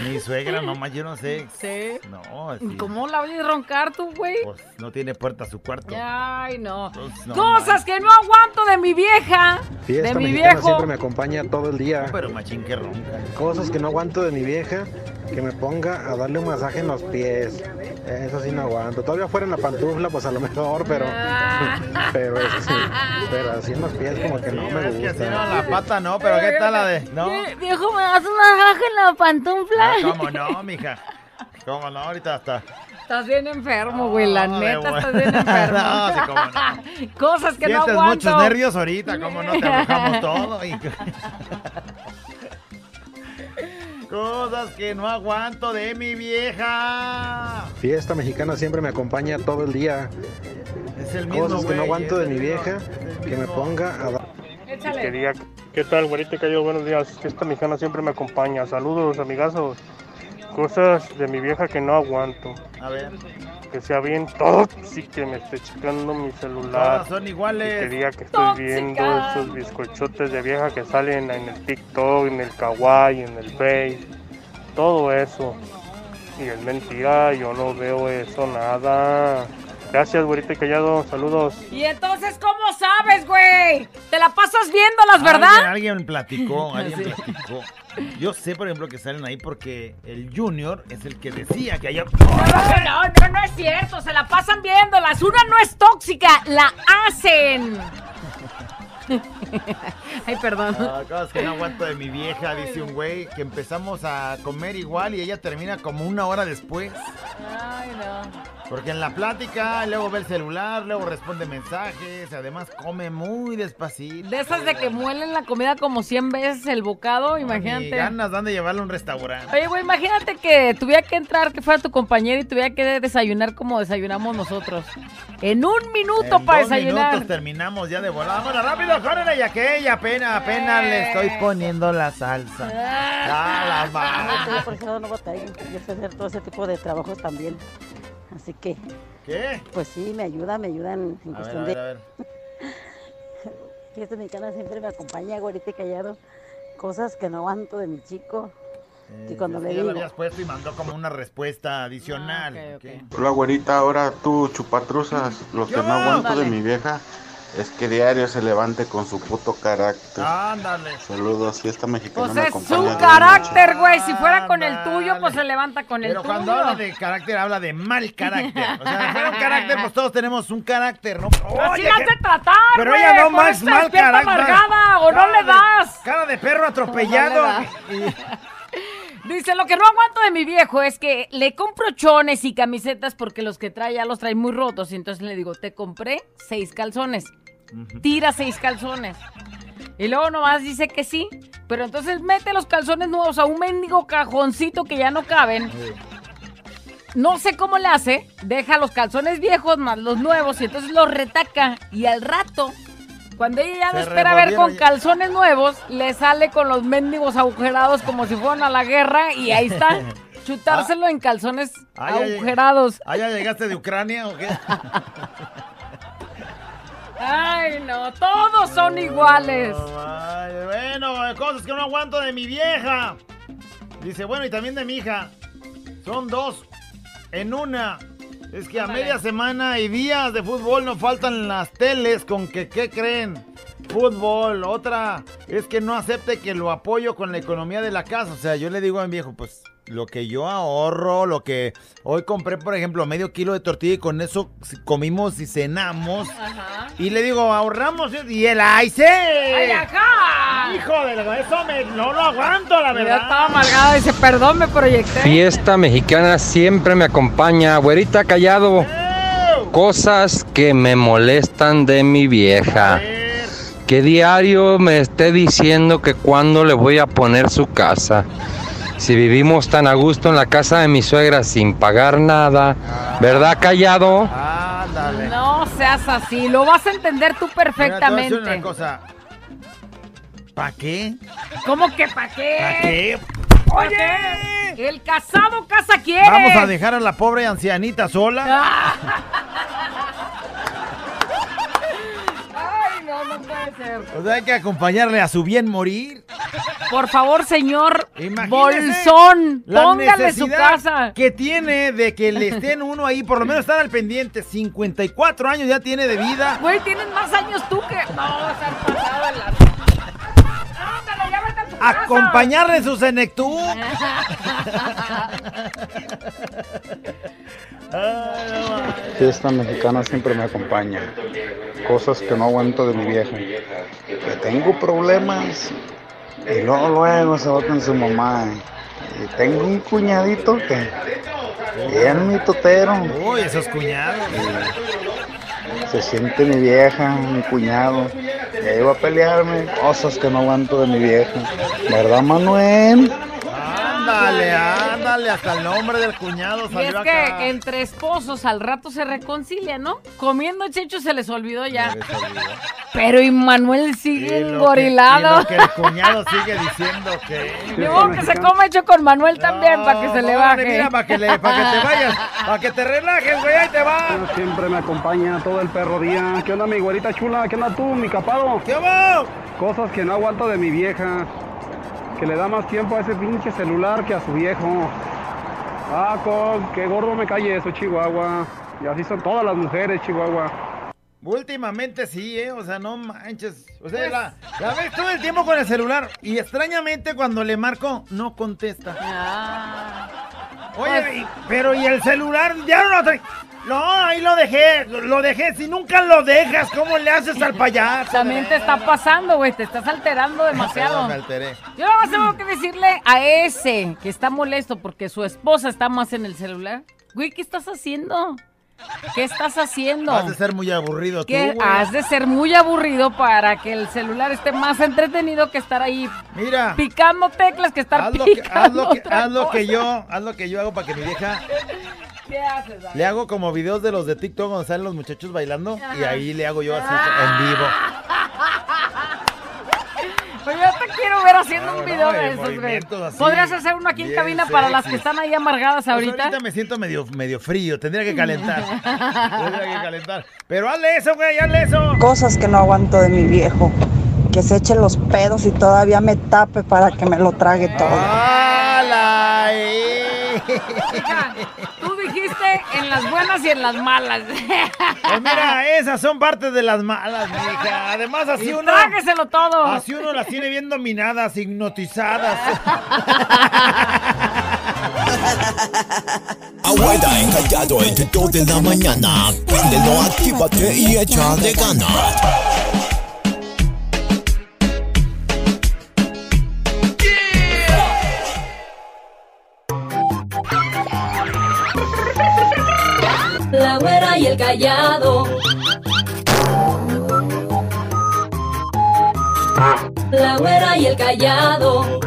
Mi suegra no más, yo no sé. Sí. No, sí. ¿Cómo la oyes roncar tú, güey? Pues no tiene puerta a su cuarto. Ay, no. no Cosas que no aguanto de mi vieja. Fiesta de mi viejo. siempre me acompaña todo el día. Pero machín que ronca. Cosas que no aguanto de mi vieja, que me ponga a darle un masaje en los pies. Eso sí no aguanto. Todavía fuera en la pantufla, pues a lo mejor, pero. pero eso sí. Pero así en los pies como que no me Es que así no, gusta. la pata no, pero ¿qué tal la de...? No. Vie- Viejo, ¿me das un masaje en la pantufla? Ah, ¿Cómo no, mija? ¿Cómo no? Ahorita hasta... Estás bien enfermo, güey. La No, neta, estás bien enfermo. No, sí, cómo no. Cosas que no Sientes aguanto. muchos nervios ahorita, ¿cómo no te arrojamos todo? Y- Cosas que no aguanto de mi vieja. Fiesta mexicana siempre me acompaña todo el día. Es el mismo, Cosas que no aguanto de mi mismo, vieja, que me ponga a dar. Échale. ¿Qué tal, güerita Cayo? Buenos días. Fiesta mexicana siempre me acompaña. Saludos, amigazos. Cosas de mi vieja que no aguanto. A ver. Que sea bien tóxica, que me esté checando mi celular. Todas son iguales. Que diga que estoy viendo esos bizcochotes de vieja que salen en el TikTok, en el Kawaii, en el Face. Todo eso. Y es mentira, yo no veo eso nada. Gracias, güerita callado. Saludos. Y entonces, ¿cómo sabes, güey? Te la pasas viéndolas, ¿verdad? Alguien, alguien platicó, alguien platicó. Yo sé, por ejemplo, que salen ahí porque el Junior es el que decía que allá... No, no, no es cierto. Se la pasan viéndolas. Una no es tóxica, la hacen. Ay, perdón. Ah, cosas que no aguanto de mi vieja, dice un güey, que empezamos a comer igual y ella termina como una hora después. Ay, no. Porque en la plática, luego ve el celular, luego responde mensajes, además come muy despacito. De esas de que muelen la comida como 100 veces el bocado, Ni imagínate. ganas dan de llevarlo a un restaurante. Oye, güey, imagínate que tuviera que entrar, que fuera tu compañero y tuviera que desayunar como desayunamos nosotros. En un minuto En para dos desayunar. minutos terminamos ya de volada. Bueno, rápido, córrele, ya que ella apenas, apenas le estoy poniendo la salsa. Ah, la Yo madre. por eso no batallo. Yo sé hacer todo ese tipo de trabajos también. Así que. ¿Qué? Pues sí, me ayuda, me ayuda en, en A ver, cuestión a ver, de. a ver. Fiesta mexicana siempre me acompaña, güerita y callado. Cosas que no aguanto de mi chico. Y cuando le ya lo digo. habías puesto y mandó como una respuesta adicional. Ah. Hola, güerita. Ahora tú, chupatruzas. Lo que no aguanto de mi vieja es que diario se levante con su puto carácter. Ándale. Saludos, fiesta mexicana Pues me es su carácter, güey. Si fuera con el tuyo, pues se levanta con el Pero tuyo. cuando habla de carácter, habla de mal carácter. O sea, si fuera un carácter, pues todos tenemos un carácter, ¿no? Así Oye, la hace tratar, Pero güey, ella no por más eso mal despierta carácter. amargada, o no Cara le de- das. Cara de perro atropellado. Dice, lo que no aguanto de mi viejo es que le compro chones y camisetas porque los que trae ya los trae muy rotos. Y entonces le digo, te compré seis calzones. Tira seis calzones. Y luego nomás dice que sí. Pero entonces mete los calzones nuevos a un mendigo cajoncito que ya no caben. No sé cómo le hace. Deja los calzones viejos más los nuevos y entonces los retaca. Y al rato, cuando ella ya no Se espera ver con calzones nuevos, le sale con los mendigos agujerados como si fueran a la guerra. Y ahí está. Chutárselo en calzones Ah, agujerados. ¿Ah, ya llegaste de Ucrania o qué? Ay, no, todos son iguales. Ay, bueno, cosas que no aguanto de mi vieja. Dice, bueno, y también de mi hija. Son dos en una. Es que a media semana y días de fútbol no faltan las teles con que, ¿qué creen? Fútbol. Otra es que no acepte que lo apoyo con la economía de la casa. O sea, yo le digo a mi viejo, pues lo que yo ahorro, lo que hoy compré, por ejemplo, medio kilo de tortilla y con eso comimos y cenamos. Ajá. Y le digo, ahorramos y el ¡ay, sí! ¡Ay, ajá! Hijo de eso me, no lo aguanto, la Ya verdad. estaba amargado. Dice, perdón, me proyecté. Fiesta mexicana siempre me acompaña. Güerita callado. Cosas que me molestan de mi vieja. Que diario me esté diciendo que cuándo le voy a poner su casa. Si vivimos tan a gusto en la casa de mi suegra sin pagar nada. ¿Verdad callado? Ándale. No seas así, lo vas a entender tú Mira, perfectamente. una cosa. ¿Para qué? ¿Cómo que para qué? ¿Para qué? Oye, el casado casa quiere. Vamos a dejar a la pobre ancianita sola. Ay, no, no puede ser. O sea, hay que acompañarle a su bien morir. Por favor, señor Imagínese Bolsón, la póngale su casa. que tiene de que le estén uno ahí, por lo menos estar al pendiente. 54 años ya tiene de vida. Güey, tienes más años tú que. No, se han pasado en la. Ándale, ya vete a tu casa. Acompañarle su senectud. Fiesta mexicana siempre me acompaña. Cosas que no aguanto de mi vieja. Que tengo problemas y luego luego se va con su mamá. Y tengo un cuñadito que bien mi totero. Uy, esos cuñados. Se siente mi vieja, mi cuñado. Y ahí va a pelearme. Cosas que no aguanto de mi vieja. ¿Verdad, Manuel? Ándale, ándale, hasta el nombre del cuñado Y es salió que acá. entre esposos al rato se reconcilian, ¿no? Comiendo checho se les olvidó ya. Pero Immanuel sigue Y lo que- engorilado. y lo que el cuñado sigue diciendo que... Digo que se come hecho con Manuel también para que se le baje. Mira, para que, le, para que te vayas, para que te relajes, güey, ahí te va. Siempre me acompaña todo el perro día. ¿Qué onda, mi güerita chula? ¿Qué onda tú, mi capado? ¿Qué va? Cosas que no aguanto de mi vieja. Que le da más tiempo a ese pinche celular que a su viejo. Ah, con, qué gordo me cae eso, Chihuahua. Y así son todas las mujeres, Chihuahua. Últimamente sí, ¿eh? O sea, no manches. O sea, Pues- la, la ves todo el tiempo con el celular y extrañamente cuando le marco, no contesta. Ah. Oye, Pues- y- pero ¿y el celular? Ya no lo trae. No, ahí lo dejé, lo dejé. Si nunca lo dejas, ¿cómo le haces al payaso? También te está pasando, güey. Te estás alterando demasiado. Me alteré. Yo nada más tengo que decirle a ese que está molesto porque su esposa está más en el celular. Güey, ¿qué estás haciendo? ¿Qué estás haciendo? Has de ser muy aburrido tú, güey. has de ser muy aburrido para que el celular esté más entretenido que estar ahí Mira. picando teclas que estar Haz lo que, picando haz lo que, otra haz lo que cosa. yo, haz lo que yo hago para que mi vieja ¿Qué haces, David? le hago como videos de los de TikTok donde salen los muchachos bailando y ahí le hago yo así Ah. en vivo. Pues yo te quiero ver haciendo un video no, de esos, güey. ¿Podrías hacer uno aquí en cabina para las que están ahí amargadas Pues ahorita? ahorita me siento medio, medio frío, tendría que calentar. tendría que calentar. Pero hazle eso, güey, hazle eso. Cosas que no aguanto de mi viejo. Que se eche los pedos y todavía me tape para que me lo trague todo. ¡Hala! Hija, tú dijiste en las buenas y en las malas. Pues mira, esas son partes de las malas, mija. Además, así Y uno. trágueselo todo. Así uno las tiene bien dominadas, hipnotizadas. Abuela encallado entre 2 de la mañana. Préndelo, actívate y échale ganas. La güera y el callado. La güera y el callado.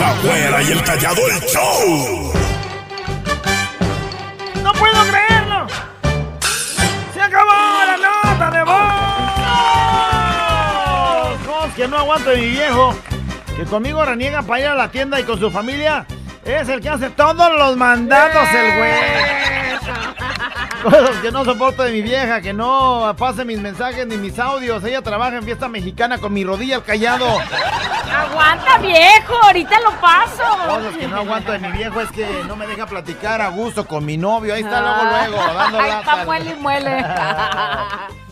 La güera y el callado el show. ¡No puedo creerlo! ¡Se acabó la nota de voz! Cosas que no aguanto mi viejo, que conmigo reniega para ir a la tienda y con su familia, es el que hace todos los mandatos, el güey. Cosas que no soporto de mi vieja, que no pase mis mensajes ni mis audios. Ella trabaja en fiesta mexicana con mi rodilla al callado. Aguanta, viejo, ahorita lo paso. Cosas que no aguanto de mi viejo es que no me deja platicar a gusto con mi novio. Ahí está luego, luego, dando Ahí está, muele y muele.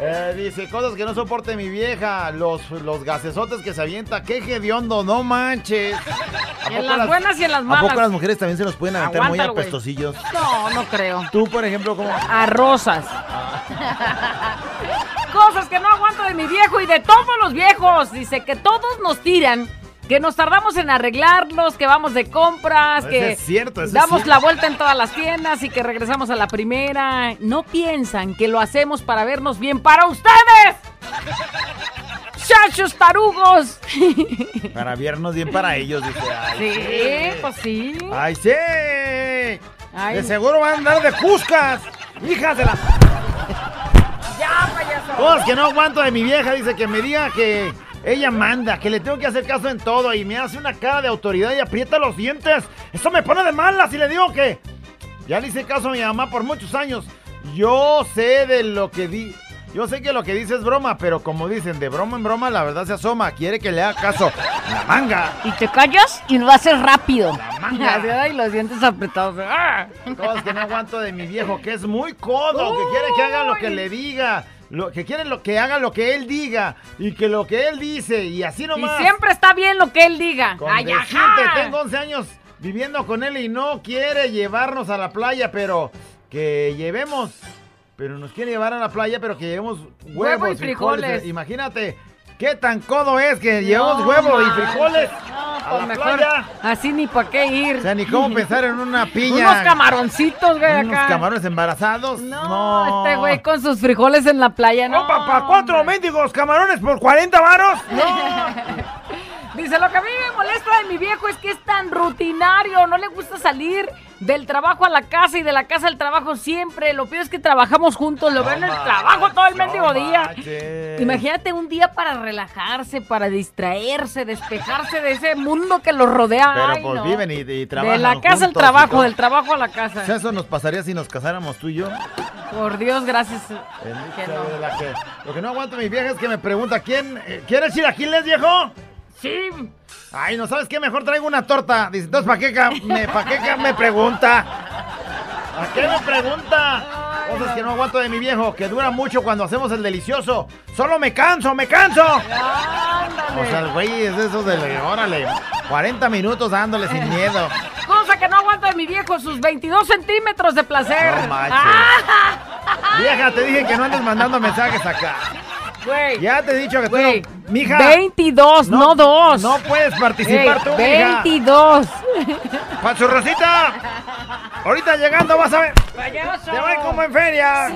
Eh, dice, cosas que no soporte mi vieja, los, los gasesotes que se avienta, qué hediondo, no manches. ¿A En las buenas y en las ¿A malas. poco las mujeres también se los pueden aventar muy Aguántalo, apestosillos? No, no creo. Tú, por ejemplo, como... A rosas. Cosas que no aguanto de mi viejo y de todos los viejos. Dice que todos nos tiran, que nos tardamos en arreglarlos, que vamos de compras, que es cierto, es damos la vuelta en todas las tiendas y que regresamos a la primera. No piensan que lo hacemos para vernos bien para ustedes. ¡Chachos tarugos! Para vernos bien para ellos, dice. Ay, Sí, pues sí. ¡Ay, sí! Ay. De seguro van a andar de cuscas. Hijas de la... Ya, payaso. Cosas que no aguanto de mi vieja, dice que me diga que ella manda, que le tengo que hacer caso en todo y me hace una cara de autoridad y aprieta los dientes. Eso me pone de malas y le digo que ya le hice caso a mi mamá por muchos años. Yo sé de lo que di. Yo sé que lo que dice es broma, pero como dicen, de broma en broma la verdad se asoma. Quiere que le haga caso. La manga. Y te callas y lo haces rápido. manga. Y los dientes apretados. Cosas que no aguanto de mi viejo, que es muy codo, que quiere que haga lo que le diga. Lo, que quiere lo que haga lo que él diga y que lo que él dice y así Y nomás. siempre está bien lo que él diga. Con Ay, ajá. tengo 11 años viviendo con él y no quiere llevarnos a la playa, pero que llevemos, pero nos quiere llevar a la playa, pero que llevemos huevos, Huevo y frijoles. Imagínate qué tan codo es que llevamos No, huevos y frijoles No, a pues la mejor playa. así ni para qué ir. O sea, ni cómo pensar en una piña. Unos camaroncitos, güey, Unos acá. camarones embarazados. No, Este güey con sus frijoles en la playa, ¿no? No, papá, cuatro mendigos camarones por 40 varos. Dice, lo que a mí me molesta de mi viejo es que es tan rutinario, no le gusta salir del trabajo a la casa y de la casa al trabajo siempre. Lo peor es que trabajamos juntos, lo veo en el trabajo todo el mendigo día. Imagínate un día para relajarse, para distraerse, despejarse de ese mundo que los rodea. Pero Ay, pues no. viven y, y trabajan De la casa al trabajo, del trabajo a la O sea, casa. eso nos pasaría si nos casáramos tú y yo. Por Dios, gracias. Que no. que- Lo que no aguanto mi vieja es que me pregunta, ¿quién? eh, ¿Quieres chilaquiles, viejo? Sí. Ay, ¿no sabes qué? Mejor traigo una torta. Dice, entonces, ¿para qué, me, ¿para qué ca- me pregunta? ¿Para qué me pregunta? Cosas que no aguanto de mi viejo, que dura mucho cuando hacemos el delicioso. Solo me canso, me canso. O sea, el güey es de esos de, órale, 40 minutos dándole sin miedo. Cosa que no aguanta de mi viejo, sus 22 centímetros de placer. No manches. Ah, Vieja, te dije que no andes mandando mensajes acá. Güey. Ya te he dicho que tú Güey, no- Mija. 22, no, dos. No puedes participar Ey, tú, mija. 22. Juan su Rosita. Ahorita llegando vas a ver. Te voy como en feria.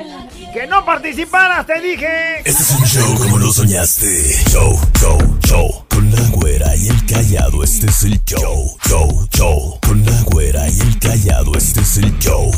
Que no participaras, te dije. Este es un show como lo soñaste. Show, show, show. Con la güera y el callado, este es el show. Show, show. Con la güera y el callado, este es el show.